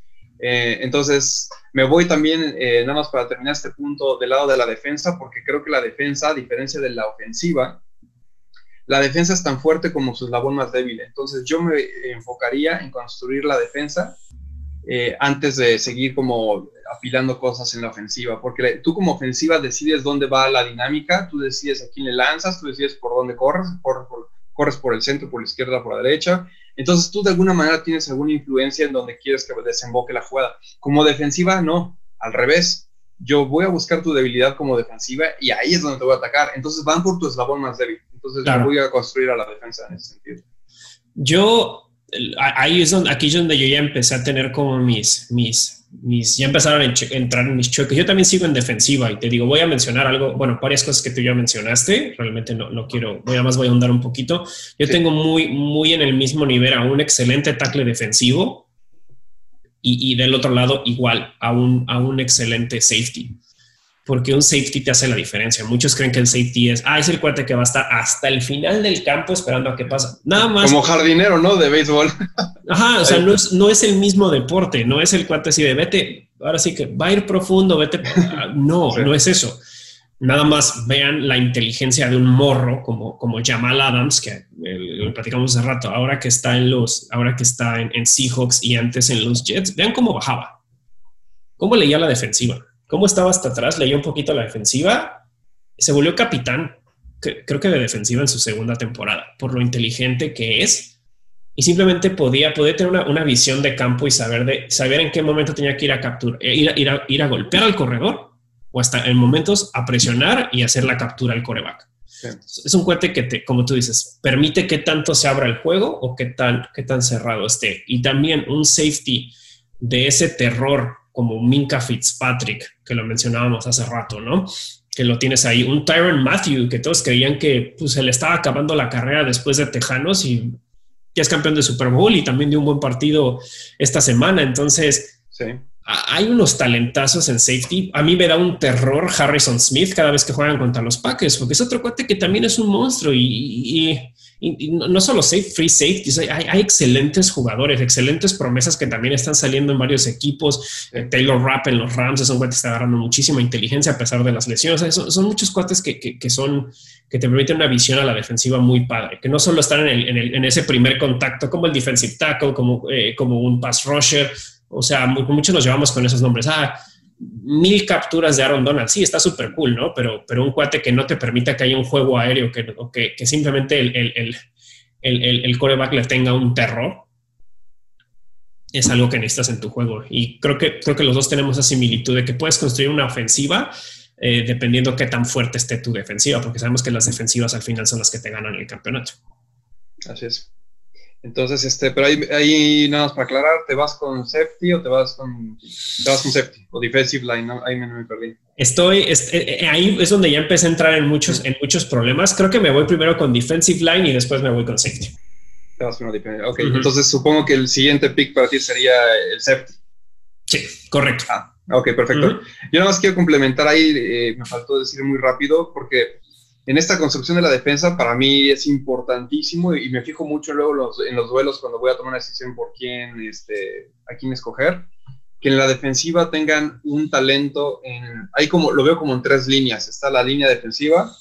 Eh, entonces me voy también, eh, nada más para terminar este punto, del lado de la defensa, porque creo que la defensa, a diferencia de la ofensiva, la defensa es tan fuerte como su eslabón más débil. Entonces yo me enfocaría en construir la defensa eh, antes de seguir como apilando cosas en la ofensiva, porque tú como ofensiva decides dónde va la dinámica, tú decides a quién le lanzas, tú decides por dónde corres, por, corres por el centro, por la izquierda, por la derecha, entonces tú de alguna manera tienes alguna influencia en donde quieres que desemboque la jugada. Como defensiva, no, al revés. Yo voy a buscar tu debilidad como defensiva y ahí es donde te voy a atacar. Entonces van por tu eslabón más débil. Entonces yo voy a construir a la defensa en ese sentido. Yo ahí es donde, aquí es donde yo ya empecé a tener como mis, mis, mis, ya empezaron a entrar en mis choques. Yo también sigo en defensiva y te digo, voy a mencionar algo, bueno, varias cosas que tú ya mencionaste, realmente no, no quiero, voy a más voy a ahondar un poquito. Yo tengo muy, muy en el mismo nivel a un excelente tackle defensivo y, y del otro lado igual a un, a un excelente safety porque un safety te hace la diferencia. Muchos creen que el safety es, ah, es el cuate que va a estar hasta el final del campo esperando a que pasa. Nada más. Como jardinero, ¿no? De béisbol. Ajá, o sea, no es, no es el mismo deporte, no es el cuate así de vete, ahora sí que va a ir profundo, vete. No, no es eso. Nada más vean la inteligencia de un morro como, como Jamal Adams, que lo platicamos hace rato, ahora que está en los, ahora que está en, en Seahawks y antes en los Jets, vean cómo bajaba, cómo leía la defensiva cómo estaba hasta atrás, leyó un poquito la defensiva, se volvió capitán, creo que de defensiva en su segunda temporada, por lo inteligente que es. Y simplemente podía, poder tener una, visión de campo y saber, de, saber en qué momento tenía que ir a capturar, eh, ir, ir, a, ir a golpear al corredor o hasta en momentos a presionar y hacer la captura al coreback. Es un cuate que, te, como tú dices, permite que tanto se abra el juego o que tan, qué tan cerrado esté. Y también un safety de ese terror como Minka Fitzpatrick, que lo mencionábamos hace rato, ¿no? Que lo tienes ahí, un Tyron Matthew, que todos creían que pues, se le estaba acabando la carrera después de Tejanos y ya es campeón de Super Bowl y también de un buen partido esta semana. Entonces, hay unos talentazos en safety. A mí me da un terror Harrison Smith cada vez que juegan contra los Packers, porque es otro cuate que también es un monstruo y y, no solo safe, free safety, hay, hay, excelentes jugadores, excelentes promesas que también están saliendo en varios equipos. Eh, Taylor Rapp en los Rams es un cuate que está agarrando muchísima inteligencia a pesar de las lesiones. son, muchos cuates que, que, son, que te permiten una visión a la defensiva muy padre, que no solo están en, el, en, ese primer contacto como el defensive tackle, como, eh, como un pass rusher. O sea, muchos nos llevamos con esos nombres. Ah, mil capturas de Aaron Donald. Sí, está súper cool, ¿no? Pero, pero un cuate que no te permita que haya un juego aéreo, que, que, simplemente el, el, el, el, coreback le tenga un terror, es algo que necesitas en tu juego. Y creo que, creo que los dos tenemos esa similitud de que puedes construir una ofensiva eh, dependiendo qué tan fuerte esté tu defensiva, porque sabemos que las defensivas al final son las que te ganan el campeonato. Así es. Entonces, este, pero ahí, ahí, nada más para aclarar, ¿te vas con safety o te vas con, te vas con safety o defensive line? Ahí me, me, perdí. Estoy, eh, eh, ahí es donde ya empecé a entrar en muchos, en muchos problemas. Creo que me voy primero con defensive line y después me voy con safety. Te vas con Ok, entonces supongo que el siguiente pick para ti sería el safety. Sí, correcto. Ah, ok, perfecto. Yo nada más quiero complementar ahí, eh, me faltó decir muy rápido, porque en esta construcción de la defensa para mí es importantísimo y me fijo mucho luego en los duelos cuando voy a tomar una decisión por quién, este, a quién escoger, que en la defensiva tengan un talento, en, ahí como, lo veo como en tres líneas, está la línea defensiva,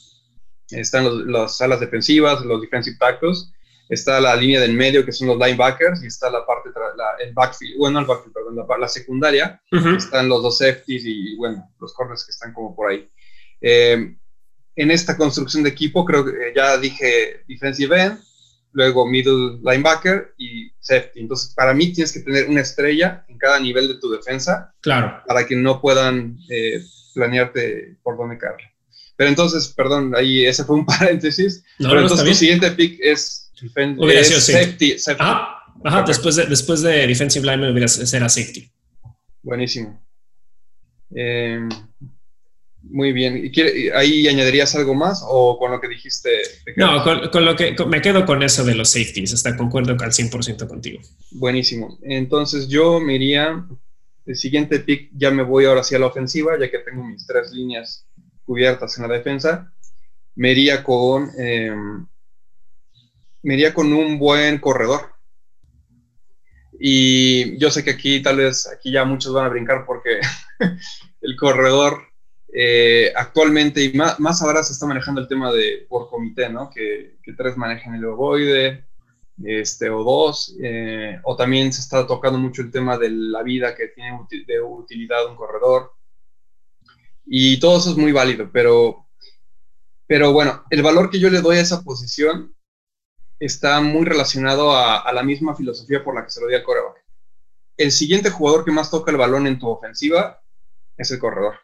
están las salas defensivas, los defensive tackles, está la línea del medio que son los linebackers y está la parte, la, el backfield, bueno, el backfield, perdón, la, secundaria, están los dos safeties y, bueno, los corners que están como por ahí. Eh, en esta construcción de equipo, creo que eh, ya dije defensive end, luego middle linebacker y safety. Entonces, para mí tienes que tener una estrella en cada nivel de tu defensa. Claro. Para que no puedan eh, planearte por dónde caer. Pero entonces, perdón, ahí ese fue un paréntesis. pero entonces tu siguiente pick es, safety. Ajá, después, de, después de defensive line hubiera será safety. Buenísimo. Eh, muy bien. ¿Ahí añadirías algo más o con lo que dijiste? No, con, lo que me quedo con eso de los safeties. Hasta concuerdo al 100% contigo. Buenísimo. Entonces yo me iría, el siguiente pick ya me voy ahora sí a la ofensiva, ya que tengo mis tres líneas cubiertas en la defensa. Me iría con, em, me iría con un buen corredor. Y yo sé que aquí tal vez, aquí ya muchos van a brincar porque el corredor eh, actualmente, y más, ahora se está manejando el tema de por comité, ¿no? Que, tres manejan el ovoide, este, o dos, eh, o también se está tocando mucho el tema de la vida que tiene de utilidad un corredor. Y todo eso es muy válido, pero, pero bueno, el valor que yo le doy a esa posición está muy relacionado a, la misma filosofía por la que se lo di al coreback. El siguiente jugador que más toca el balón en tu ofensiva es el corredor.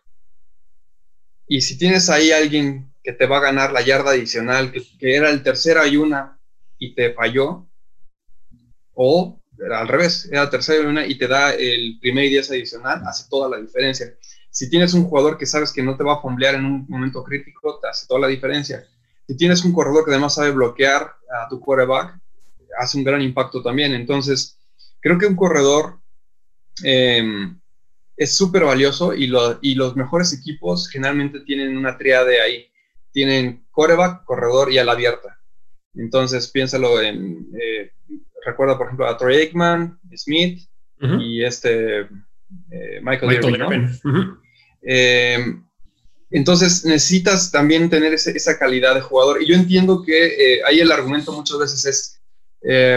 Y si tienes ahí alguien que te va a ganar la yarda adicional, que, era el tercero y una y te falló, o al revés, era tercero y una y te da el primer y diez adicional, hace toda la diferencia. Si tienes un jugador que sabes que no te va a fomblear en un momento crítico, te hace toda la diferencia. Si tienes un corredor que además sabe bloquear a tu quarterback, hace un gran impacto también. Entonces, creo que un corredor eh, es súper valioso y, y, los mejores equipos generalmente tienen una triade ahí. Tienen coreback, corredor y ala abierta. Entonces piénsalo en, eh, recuerda por ejemplo a Troy Aikman, Smith y este eh, Michael, Michael eh, entonces necesitas también tener esa calidad de jugador. Y yo entiendo que ahí el argumento muchas veces es,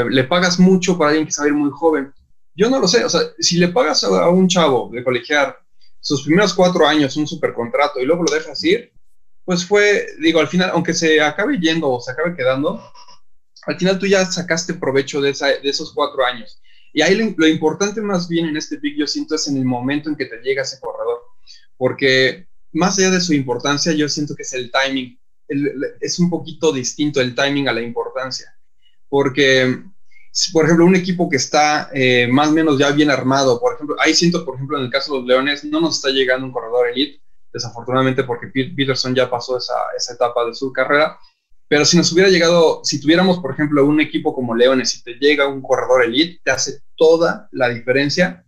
le pagas mucho para alguien que sabe ir muy joven yo no lo sé, o sea, si le pagas a un chavo de colegiar sus primeros cuatro años un supercontrato y luego lo dejas ir, pues fue, digo, al final, aunque se acabe yendo o se acabe quedando, al final tú ya sacaste provecho de, esos cuatro años. Y ahí lo, importante más bien en este pick, yo siento, es en el momento en que te llega ese corredor. Porque más allá de su importancia, yo siento que es el timing. es un poquito distinto el timing a la importancia. Porque por ejemplo, un equipo que está eh, más o menos ya bien armado, por ejemplo, ahí siento, por ejemplo, en el caso de los Leones, no nos está llegando un corredor elite, desafortunadamente porque Peterson ya pasó esa, esa etapa de su carrera, pero si nos hubiera llegado, si tuviéramos, por ejemplo, un equipo como Leones, si te llega un corredor elite, te hace toda la diferencia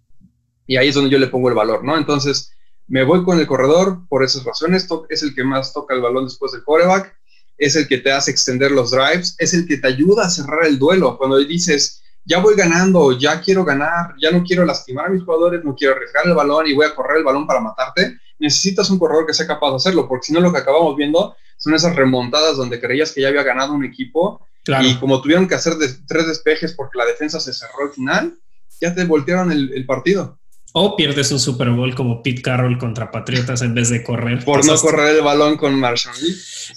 y ahí es donde yo le pongo el valor, ¿no? Entonces, me voy con el corredor por esas razones, es el que más toca el balón después del quarterback es el que te hace extender los drives, es el que te ayuda a cerrar el duelo. Cuando dices, ya voy ganando, ya quiero ganar, ya no quiero lastimar a mis jugadores, no quiero arriesgar el balón y voy a correr el balón para matarte, necesitas un corredor que sea capaz de hacerlo, porque si no lo que acabamos viendo son esas remontadas donde creías que ya había ganado un equipo y como tuvieron que hacer tres despejes porque la defensa se cerró al final, ya te voltearon el partido. O pierdes un Super Bowl como Pete Carroll contra Patriotas en vez de correr. Por no correr el balón con Marshall.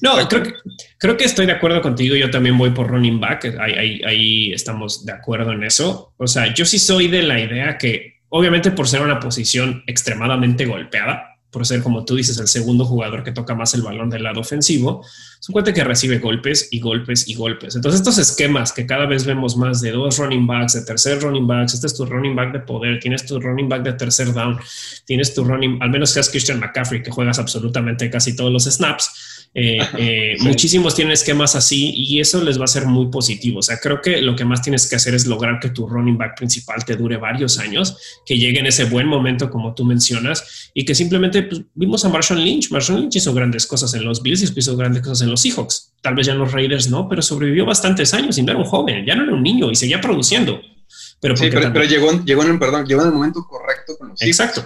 No, creo que, creo que estoy de acuerdo contigo. Yo también voy por running back. Ahí, ahí, estamos de acuerdo en eso. O sea, yo sí soy de la idea que, obviamente, por ser una posición extremadamente golpeada, por ser, como tú dices, el segundo jugador que toca más el balón del lado ofensivo, es un que recibe golpes y golpes y golpes. Entonces, estos esquemas que cada vez vemos más de dos running backs, de tercer running backs, este es tu running back de poder, tienes tu running back de tercer down, tienes tu running, al menos seas Christian McCaffrey, que juegas absolutamente casi todos los snaps eh, eh, muchísimos tienen esquemas así y eso les va a ser muy positivo. O sea, creo que lo que más tienes que hacer es lograr que tu running back principal te dure varios años, que llegue en ese buen momento como tú mencionas y que simplemente pues, vimos a Marshall Lynch. Marshall Lynch hizo grandes cosas en los Bills y hizo grandes cosas en los Seahawks. Tal vez ya en los Raiders no, pero sobrevivió bastantes años y no era un joven, ya no era un niño y seguía produciendo. Pero, sí, pero, llegó, llegó, en perdón, llegó en el momento correcto con los Exacto.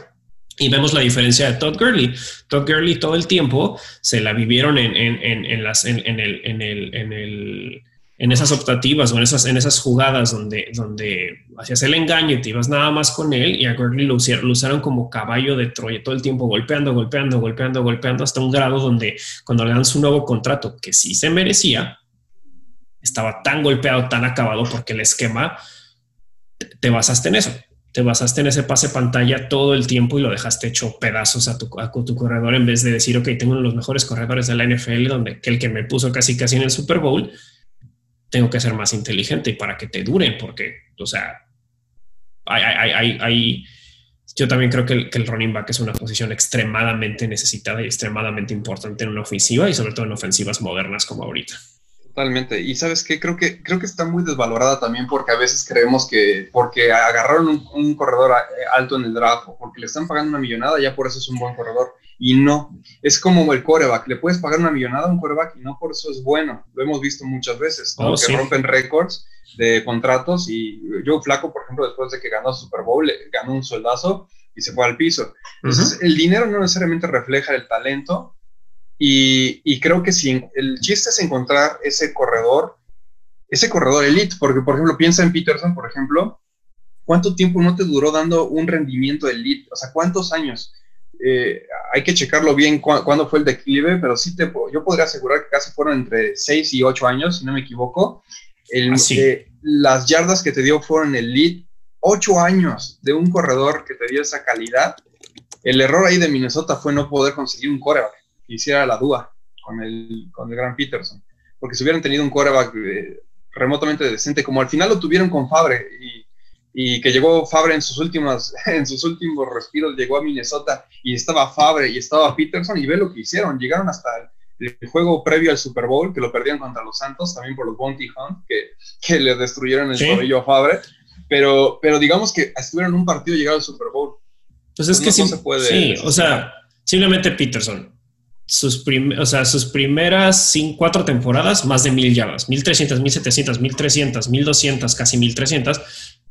Y vemos la diferencia de Todd Gurley. Todd Gurley todo el tiempo se la vivieron en, en, en, las, en, el, en, el, en, el, en esas optativas o en esas, en esas jugadas donde, donde hacías el engaño y te ibas nada más con él y a Gurley lo, lo usaron como caballo de Troya todo el tiempo golpeando, golpeando, golpeando, golpeando hasta un grado donde cuando le dan su nuevo contrato que sí se merecía, estaba tan golpeado, tan acabado porque el esquema te basaste en eso te basaste en ese pase pantalla todo el tiempo y lo dejaste hecho pedazos a tu, corredor en vez de decir, ok, tengo uno de los mejores corredores de la NFL, donde el que me puso casi casi en el Super Bowl, tengo que ser más inteligente para que te dure, porque, o sea, hay, hay, yo también creo que el, que el, running back es una posición extremadamente necesitada y extremadamente importante en una ofensiva y sobre todo en ofensivas modernas como ahorita. Totalmente. Y sabes qué, creo que, creo que está muy desvalorada también porque a veces creemos que porque agarraron un, corredor eh, alto en el draft o porque le están pagando una millonada, ya por eso es un buen corredor. Y no, es como el coreback. Le puedes pagar una millonada a un coreback y no por eso es bueno. Lo hemos visto muchas veces, oh, que rompen récords de contratos. Y Joe Flaco, por ejemplo, después de que ganó Super Bowl, ganó un soldazo y se fue al piso. Entonces, el dinero no necesariamente refleja el talento, y, creo que si el chiste es encontrar ese corredor, ese corredor elite, porque por ejemplo piensa en Peterson, por ejemplo, ¿cuánto tiempo no te duró dando un rendimiento elite? O sea, ¿cuántos años? Eh, hay que checarlo bien cuándo fue el declive, pero sí te, yo podría asegurar que casi fueron entre 6 y 8 años, si no me equivoco. El, eh, las yardas que te dio fueron elite, 8 años de un corredor que te dio esa calidad. El error ahí de Minnesota fue no poder conseguir un coreback hiciera la dúa con el, con el gran Peterson. Porque si hubieran tenido un quarterback remotamente decente, como al final lo tuvieron con Fabre, y, y, que llegó Fabre en sus, últimas, en sus últimos respiros, llegó a Minnesota y estaba Fabre y estaba Peterson, y ve lo que hicieron. Llegaron hasta el, juego previo al Super Bowl, que lo perdieron contra los Santos, también por los Bounty Hunt, que, que le destruyeron el cabello a Fabre. Pero, pero digamos que estuvieron un partido y llegaron al Super Bowl. Pues es que sí, se puede. Sí, o sea, simplemente Peterson sus, o sea, sus primeras cinco, cuatro temporadas, más de mil yardas, 1300, 1700, 1300, 1200, casi 1300.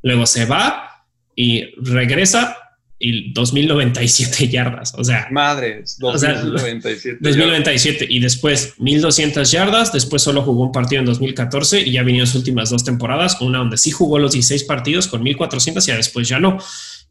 Luego se va y regresa y 2097 yardas. O sea, madres, 2097. 2097 y después 1200 yardas. Después solo jugó un partido en 2014 y ya venido sus últimas dos temporadas, una donde sí jugó los 16 partidos con 1400 y después ya no.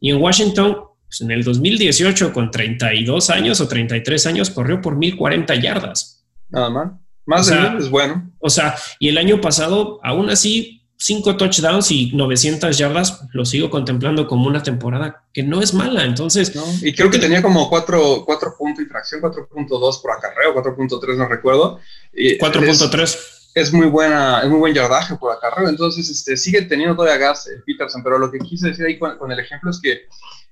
Y en Washington pues en el 2018, con 32 años o 33 años, corrió por 1040 yardas. Nada más. Más de mil es bueno. O sea, y el año pasado, aún así, cinco touchdowns y 900 yardas, lo sigo contemplando como una temporada que no es mala. Entonces, y creo que tenía como 4, 4 puntos y fracción, 4.2 por acarreo, 4.3, no recuerdo. 4.3. Es, muy buena, es muy buen yardaje por acarreo. Entonces, este, sigue teniendo todavía gas eh, Peterson, pero lo que quise decir ahí con el ejemplo es que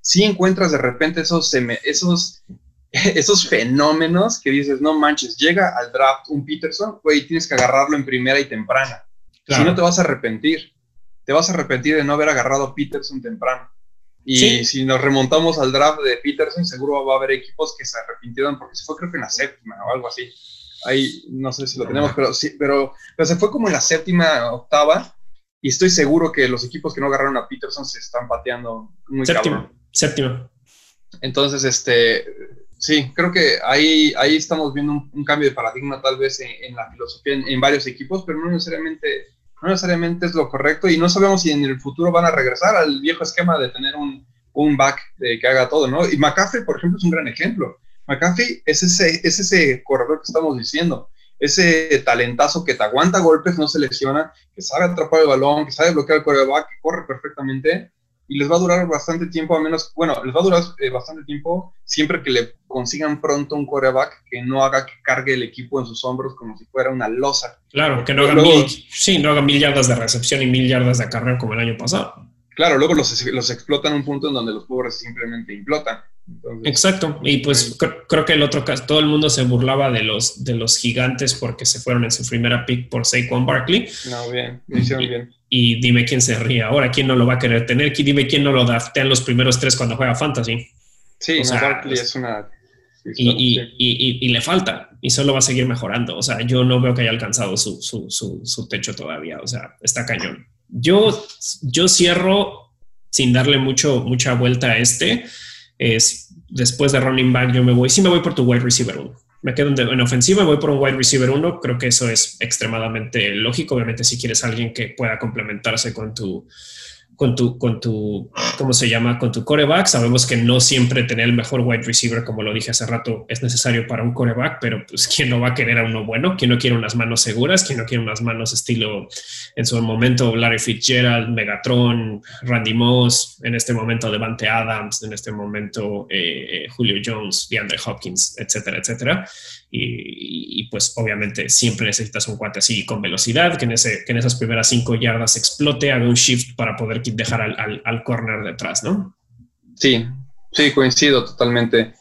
si encuentras de repente esos, esos, esos fenómenos que dices, no manches, llega al draft un Peterson, güey, tienes que agarrarlo en primera y temprana. Si no, te vas a arrepentir. Te vas a arrepentir de no haber agarrado a Peterson temprano. Y si nos remontamos al draft de Peterson, seguro va a haber equipos que se arrepintieron porque se fue creo que en la séptima o algo así. Ahí no sé si lo tenemos, pero sí, pero, pero se fue como en la séptima, octava, y estoy seguro que los equipos que no agarraron a Peterson se están pateando muy cabrón. Séptimo. Entonces, este, sí, creo que ahí, ahí estamos viendo un, cambio de paradigma tal vez en, la filosofía en, varios equipos, pero no necesariamente, no necesariamente es lo correcto y no sabemos si en el futuro van a regresar al viejo esquema de tener un, un back de que haga todo, ¿no? Y McCaffrey, por ejemplo, es un gran ejemplo. McCaffrey es ese, es ese corredor que estamos diciendo, ese talentazo que te aguanta golpes, no se lesiona, que sabe atrapar el balón, que sabe bloquear el coreback, que corre perfectamente y les va a durar bastante tiempo, a menos, bueno, les va a durar eh, bastante tiempo siempre que le consigan pronto un coreback que no haga que cargue el equipo en sus hombros como si fuera una losa. Claro, que no haga, mil, sí, no haga mil yardas de recepción y mil yardas de carrera como el año pasado. Claro, luego los, los explotan un punto en donde los pobres simplemente implotan. Exacto, y pues creo que el otro caso, todo el mundo se burlaba de los, de los gigantes porque se fueron en su primera pick por Saquon Barkley. No, bien, lo hicieron bien y dime quién se ríe ahora, quién no lo va a querer tener, dime quién no lo en los primeros tres cuando juega Fantasy. Sí, es una... Y, y, y, le falta, y solo va a seguir mejorando. O sea, yo no veo que haya alcanzado su, su, su, techo todavía. O sea, está cañón. Yo, yo cierro sin darle mucho, mucha vuelta a este. Es, después de running back, yo me voy. Sí, me voy por tu wide receiver 1 me quedo en, ofensiva y voy por un wide receiver 1. Creo que eso es extremadamente lógico. Obviamente, si quieres alguien que pueda complementarse con tu, con tu, con tu, ¿cómo se llama? Con tu coreback. Sabemos que no siempre tener el mejor wide receiver, como lo dije hace rato, es necesario para un coreback, pero pues quién no va a querer a uno bueno, quién no quiere unas manos seguras, quién no quiere unas manos estilo, en su momento, Larry Fitzgerald, Megatron, Randy Moss, en este momento Devante Adams, en este momento eh, eh, Julio Jones, DeAndre Hopkins, etcétera, etcétera. Y, pues obviamente siempre necesitas un cuate así con velocidad, que en, ese, que en esas primeras cinco yardas explote, haga un shift para poder dejar al, al, corner detrás, ¿no? Sí, sí, coincido totalmente.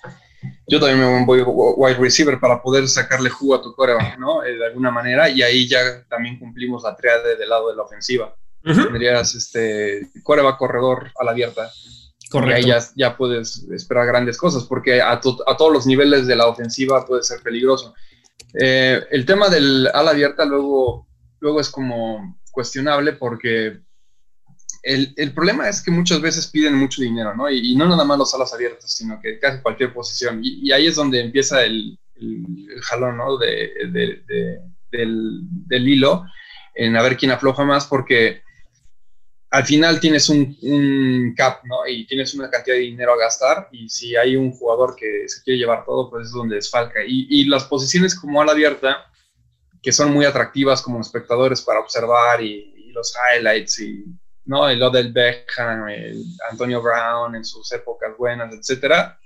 Yo también me voy wide receiver para poder sacarle jugo a tu coreback, ¿no? Eh, de alguna manera, y ahí ya también cumplimos la triade del lado de la ofensiva. Tendrías este coreback corredor a la abierta. Correcto. Y ahí ya, ya puedes esperar grandes cosas, porque a, a, todos los niveles de la ofensiva puede ser peligroso. Eh, el tema del ala abierta luego, luego es como cuestionable porque el, problema es que muchas veces piden mucho dinero, ¿no? Y, no nada más los alas abiertas, sino que casi cualquier posición. Y, ahí es donde empieza el, jalón, ¿no? del, hilo, en a ver quién afloja más, porque al final tienes un, cap, ¿no? Y tienes una cantidad de dinero a gastar, y si hay un jugador que se quiere llevar todo, pues es donde desfalca. Y, y las posiciones como ala abierta, que son muy atractivas como espectadores para observar y los highlights y ¿no? El Odell Beckham, el Antonio Brown en sus épocas buenas, etcétera,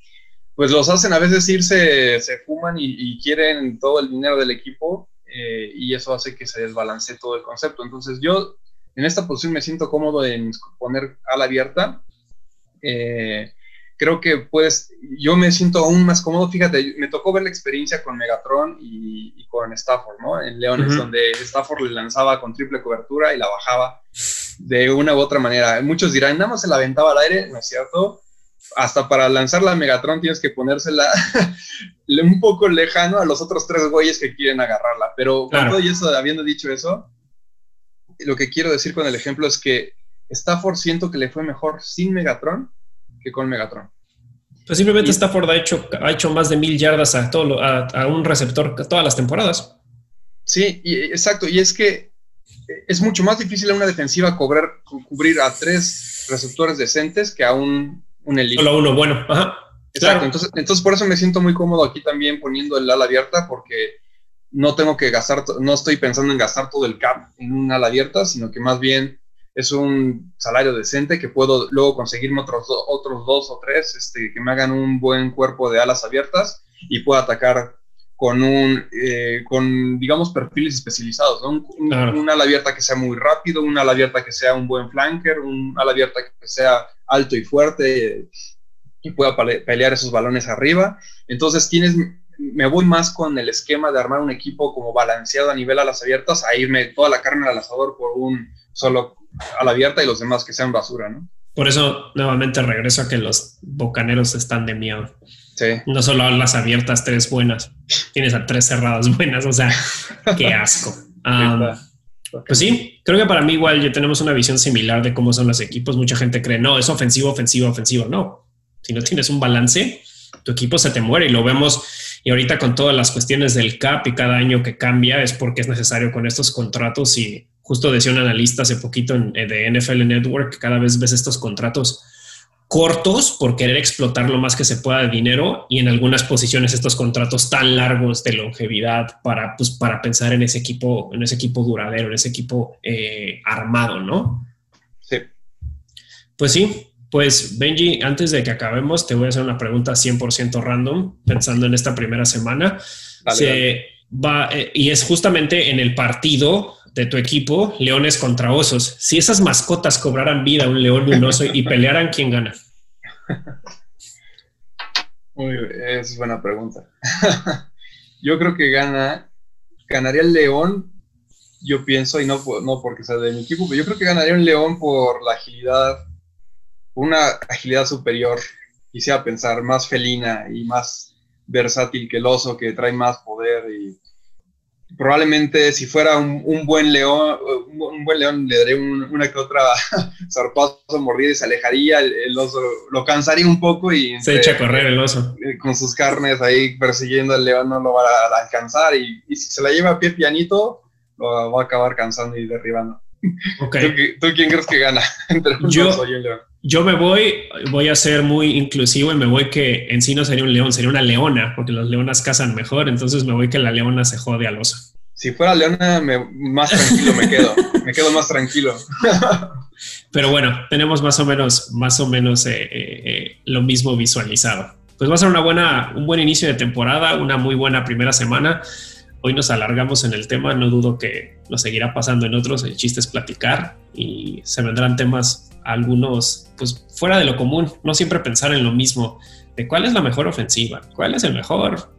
pues los hacen a veces irse, se fuman y, quieren todo el dinero del equipo eh, y eso hace que se desbalance todo el concepto. Entonces yo en esta posición me siento cómodo en poner ala abierta. Eh, creo que pues yo me siento aún más cómodo. Fíjate, me tocó ver la experiencia con Megatron y, con Stafford, ¿no? En Leones, donde Stafford le lanzaba con triple cobertura y la bajaba de una u otra manera. Muchos dirán, nada más se la aventaba al aire, ¿no es cierto? Hasta para lanzar la Megatron tienes que ponérsela un poco lejano a los otros tres güeyes que quieren agarrarla. Pero cuando y eso, habiendo dicho eso, lo que quiero decir con el ejemplo es que Stafford siento que le fue mejor sin Megatron que con Megatron. Pues simplemente Stafford ha hecho, ha hecho más de mil yardas a, todo, a, un receptor todas las temporadas. Sí, exacto. Y es que es mucho más difícil a una defensiva cobrar, cubrir a tres receptores decentes que a un, un elite. Solo uno bueno. Ajá. Exacto. Entonces, entonces, por eso me siento muy cómodo aquí también poniendo el ala abierta, porque no tengo que gastar, no estoy pensando en gastar todo el cap en un ala abierta, sino que más bien es un salario decente que puedo luego conseguirme otros, otros dos o tres este, que me hagan un buen cuerpo de alas abiertas y pueda atacar con un, eh, con, digamos, perfiles especializados, ¿no? Un, ala abierta que sea muy rápido, un ala abierta que sea un buen flanker, un ala abierta que sea alto y fuerte y pueda pelear esos balones arriba. Entonces tienes, me voy más con el esquema de armar un equipo como balanceado a nivel alas abiertas, a irme toda la carne al asador por un solo ala abierta y los demás que sean basura, ¿no? Por eso nuevamente regreso a que los bocaneros están de miedo. No solo a las abiertas, tres buenas. Tienes a tres cerradas buenas. O sea, qué asco. pues sí, creo que para mí igual ya tenemos una visión similar de cómo son los equipos. Mucha gente cree, no, es ofensivo, ofensivo, ofensivo. No, si no tienes un balance, tu equipo se te muere y lo vemos. Y ahorita con todas las cuestiones del CAP y cada año que cambia es porque es necesario con estos contratos y justo decía un analista hace poquito de NFL Network, cada vez ves estos contratos cortos por querer explotar lo más que se pueda de dinero y en algunas posiciones estos contratos tan largos de longevidad para, pues, para pensar en ese equipo, en ese equipo duradero, en ese equipo eh, armado, ¿no? Sí. Pues sí, pues Benji, antes de que acabemos, te voy a hacer una pregunta 100% random, pensando en esta primera semana. Se Va, eh, y es justamente en el partido de tu equipo, leones contra osos. Si esas mascotas cobraran vida, un león y un oso, y pelearan, ¿quién gana? Muy, es buena pregunta. yo creo que gana, ganaría el león, yo pienso, y no, no porque sea de mi equipo, pero yo creo que ganaría un león por la agilidad, una agilidad superior, quisiera pensar, más felina y más versátil que el oso, que trae más poder y probablemente si fuera un, buen león, un, buen león le daría una que otra zarpazo, mordida y se alejaría, el, oso lo cansaría un poco y... Se echa a correr el oso. Eh, con sus carnes ahí persiguiendo al león no lo va a, alcanzar y, si se la lleva a pie pianito, lo va a acabar cansando y derribando. ¿Tú, quién crees que gana entre yo, y un león? Yo me voy, voy a ser muy inclusivo y me voy que en sí no sería un león, sería una leona, porque las leonas cazan mejor, entonces me voy que la leona se jode al oso. Si fuera leona, más tranquilo me quedo, me quedo más tranquilo. Pero bueno, tenemos más o menos, más o menos eh, eh, eh, lo mismo visualizado. Pues va a ser una buena, un buen inicio de temporada, una muy buena primera semana. Hoy nos alargamos en el tema, no dudo que lo seguirá pasando en otros. El chiste es platicar y se vendrán temas algunos, pues fuera de lo común, no siempre pensar en lo mismo, de cuál es la mejor ofensiva, cuál es el mejor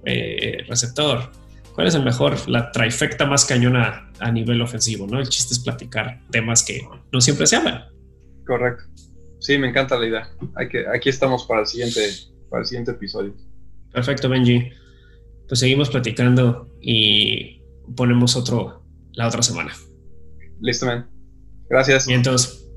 receptor, cuál es el mejor, la trifecta más cañona a nivel ofensivo, ¿no? El chiste es platicar temas que no siempre se hablan. Correcto. Sí, me encanta la idea. Hay que, aquí estamos para el siguiente, para el siguiente episodio. Perfecto, Benji. Pues seguimos platicando y ponemos otro la otra semana. Listo, man. Gracias. Y entonces,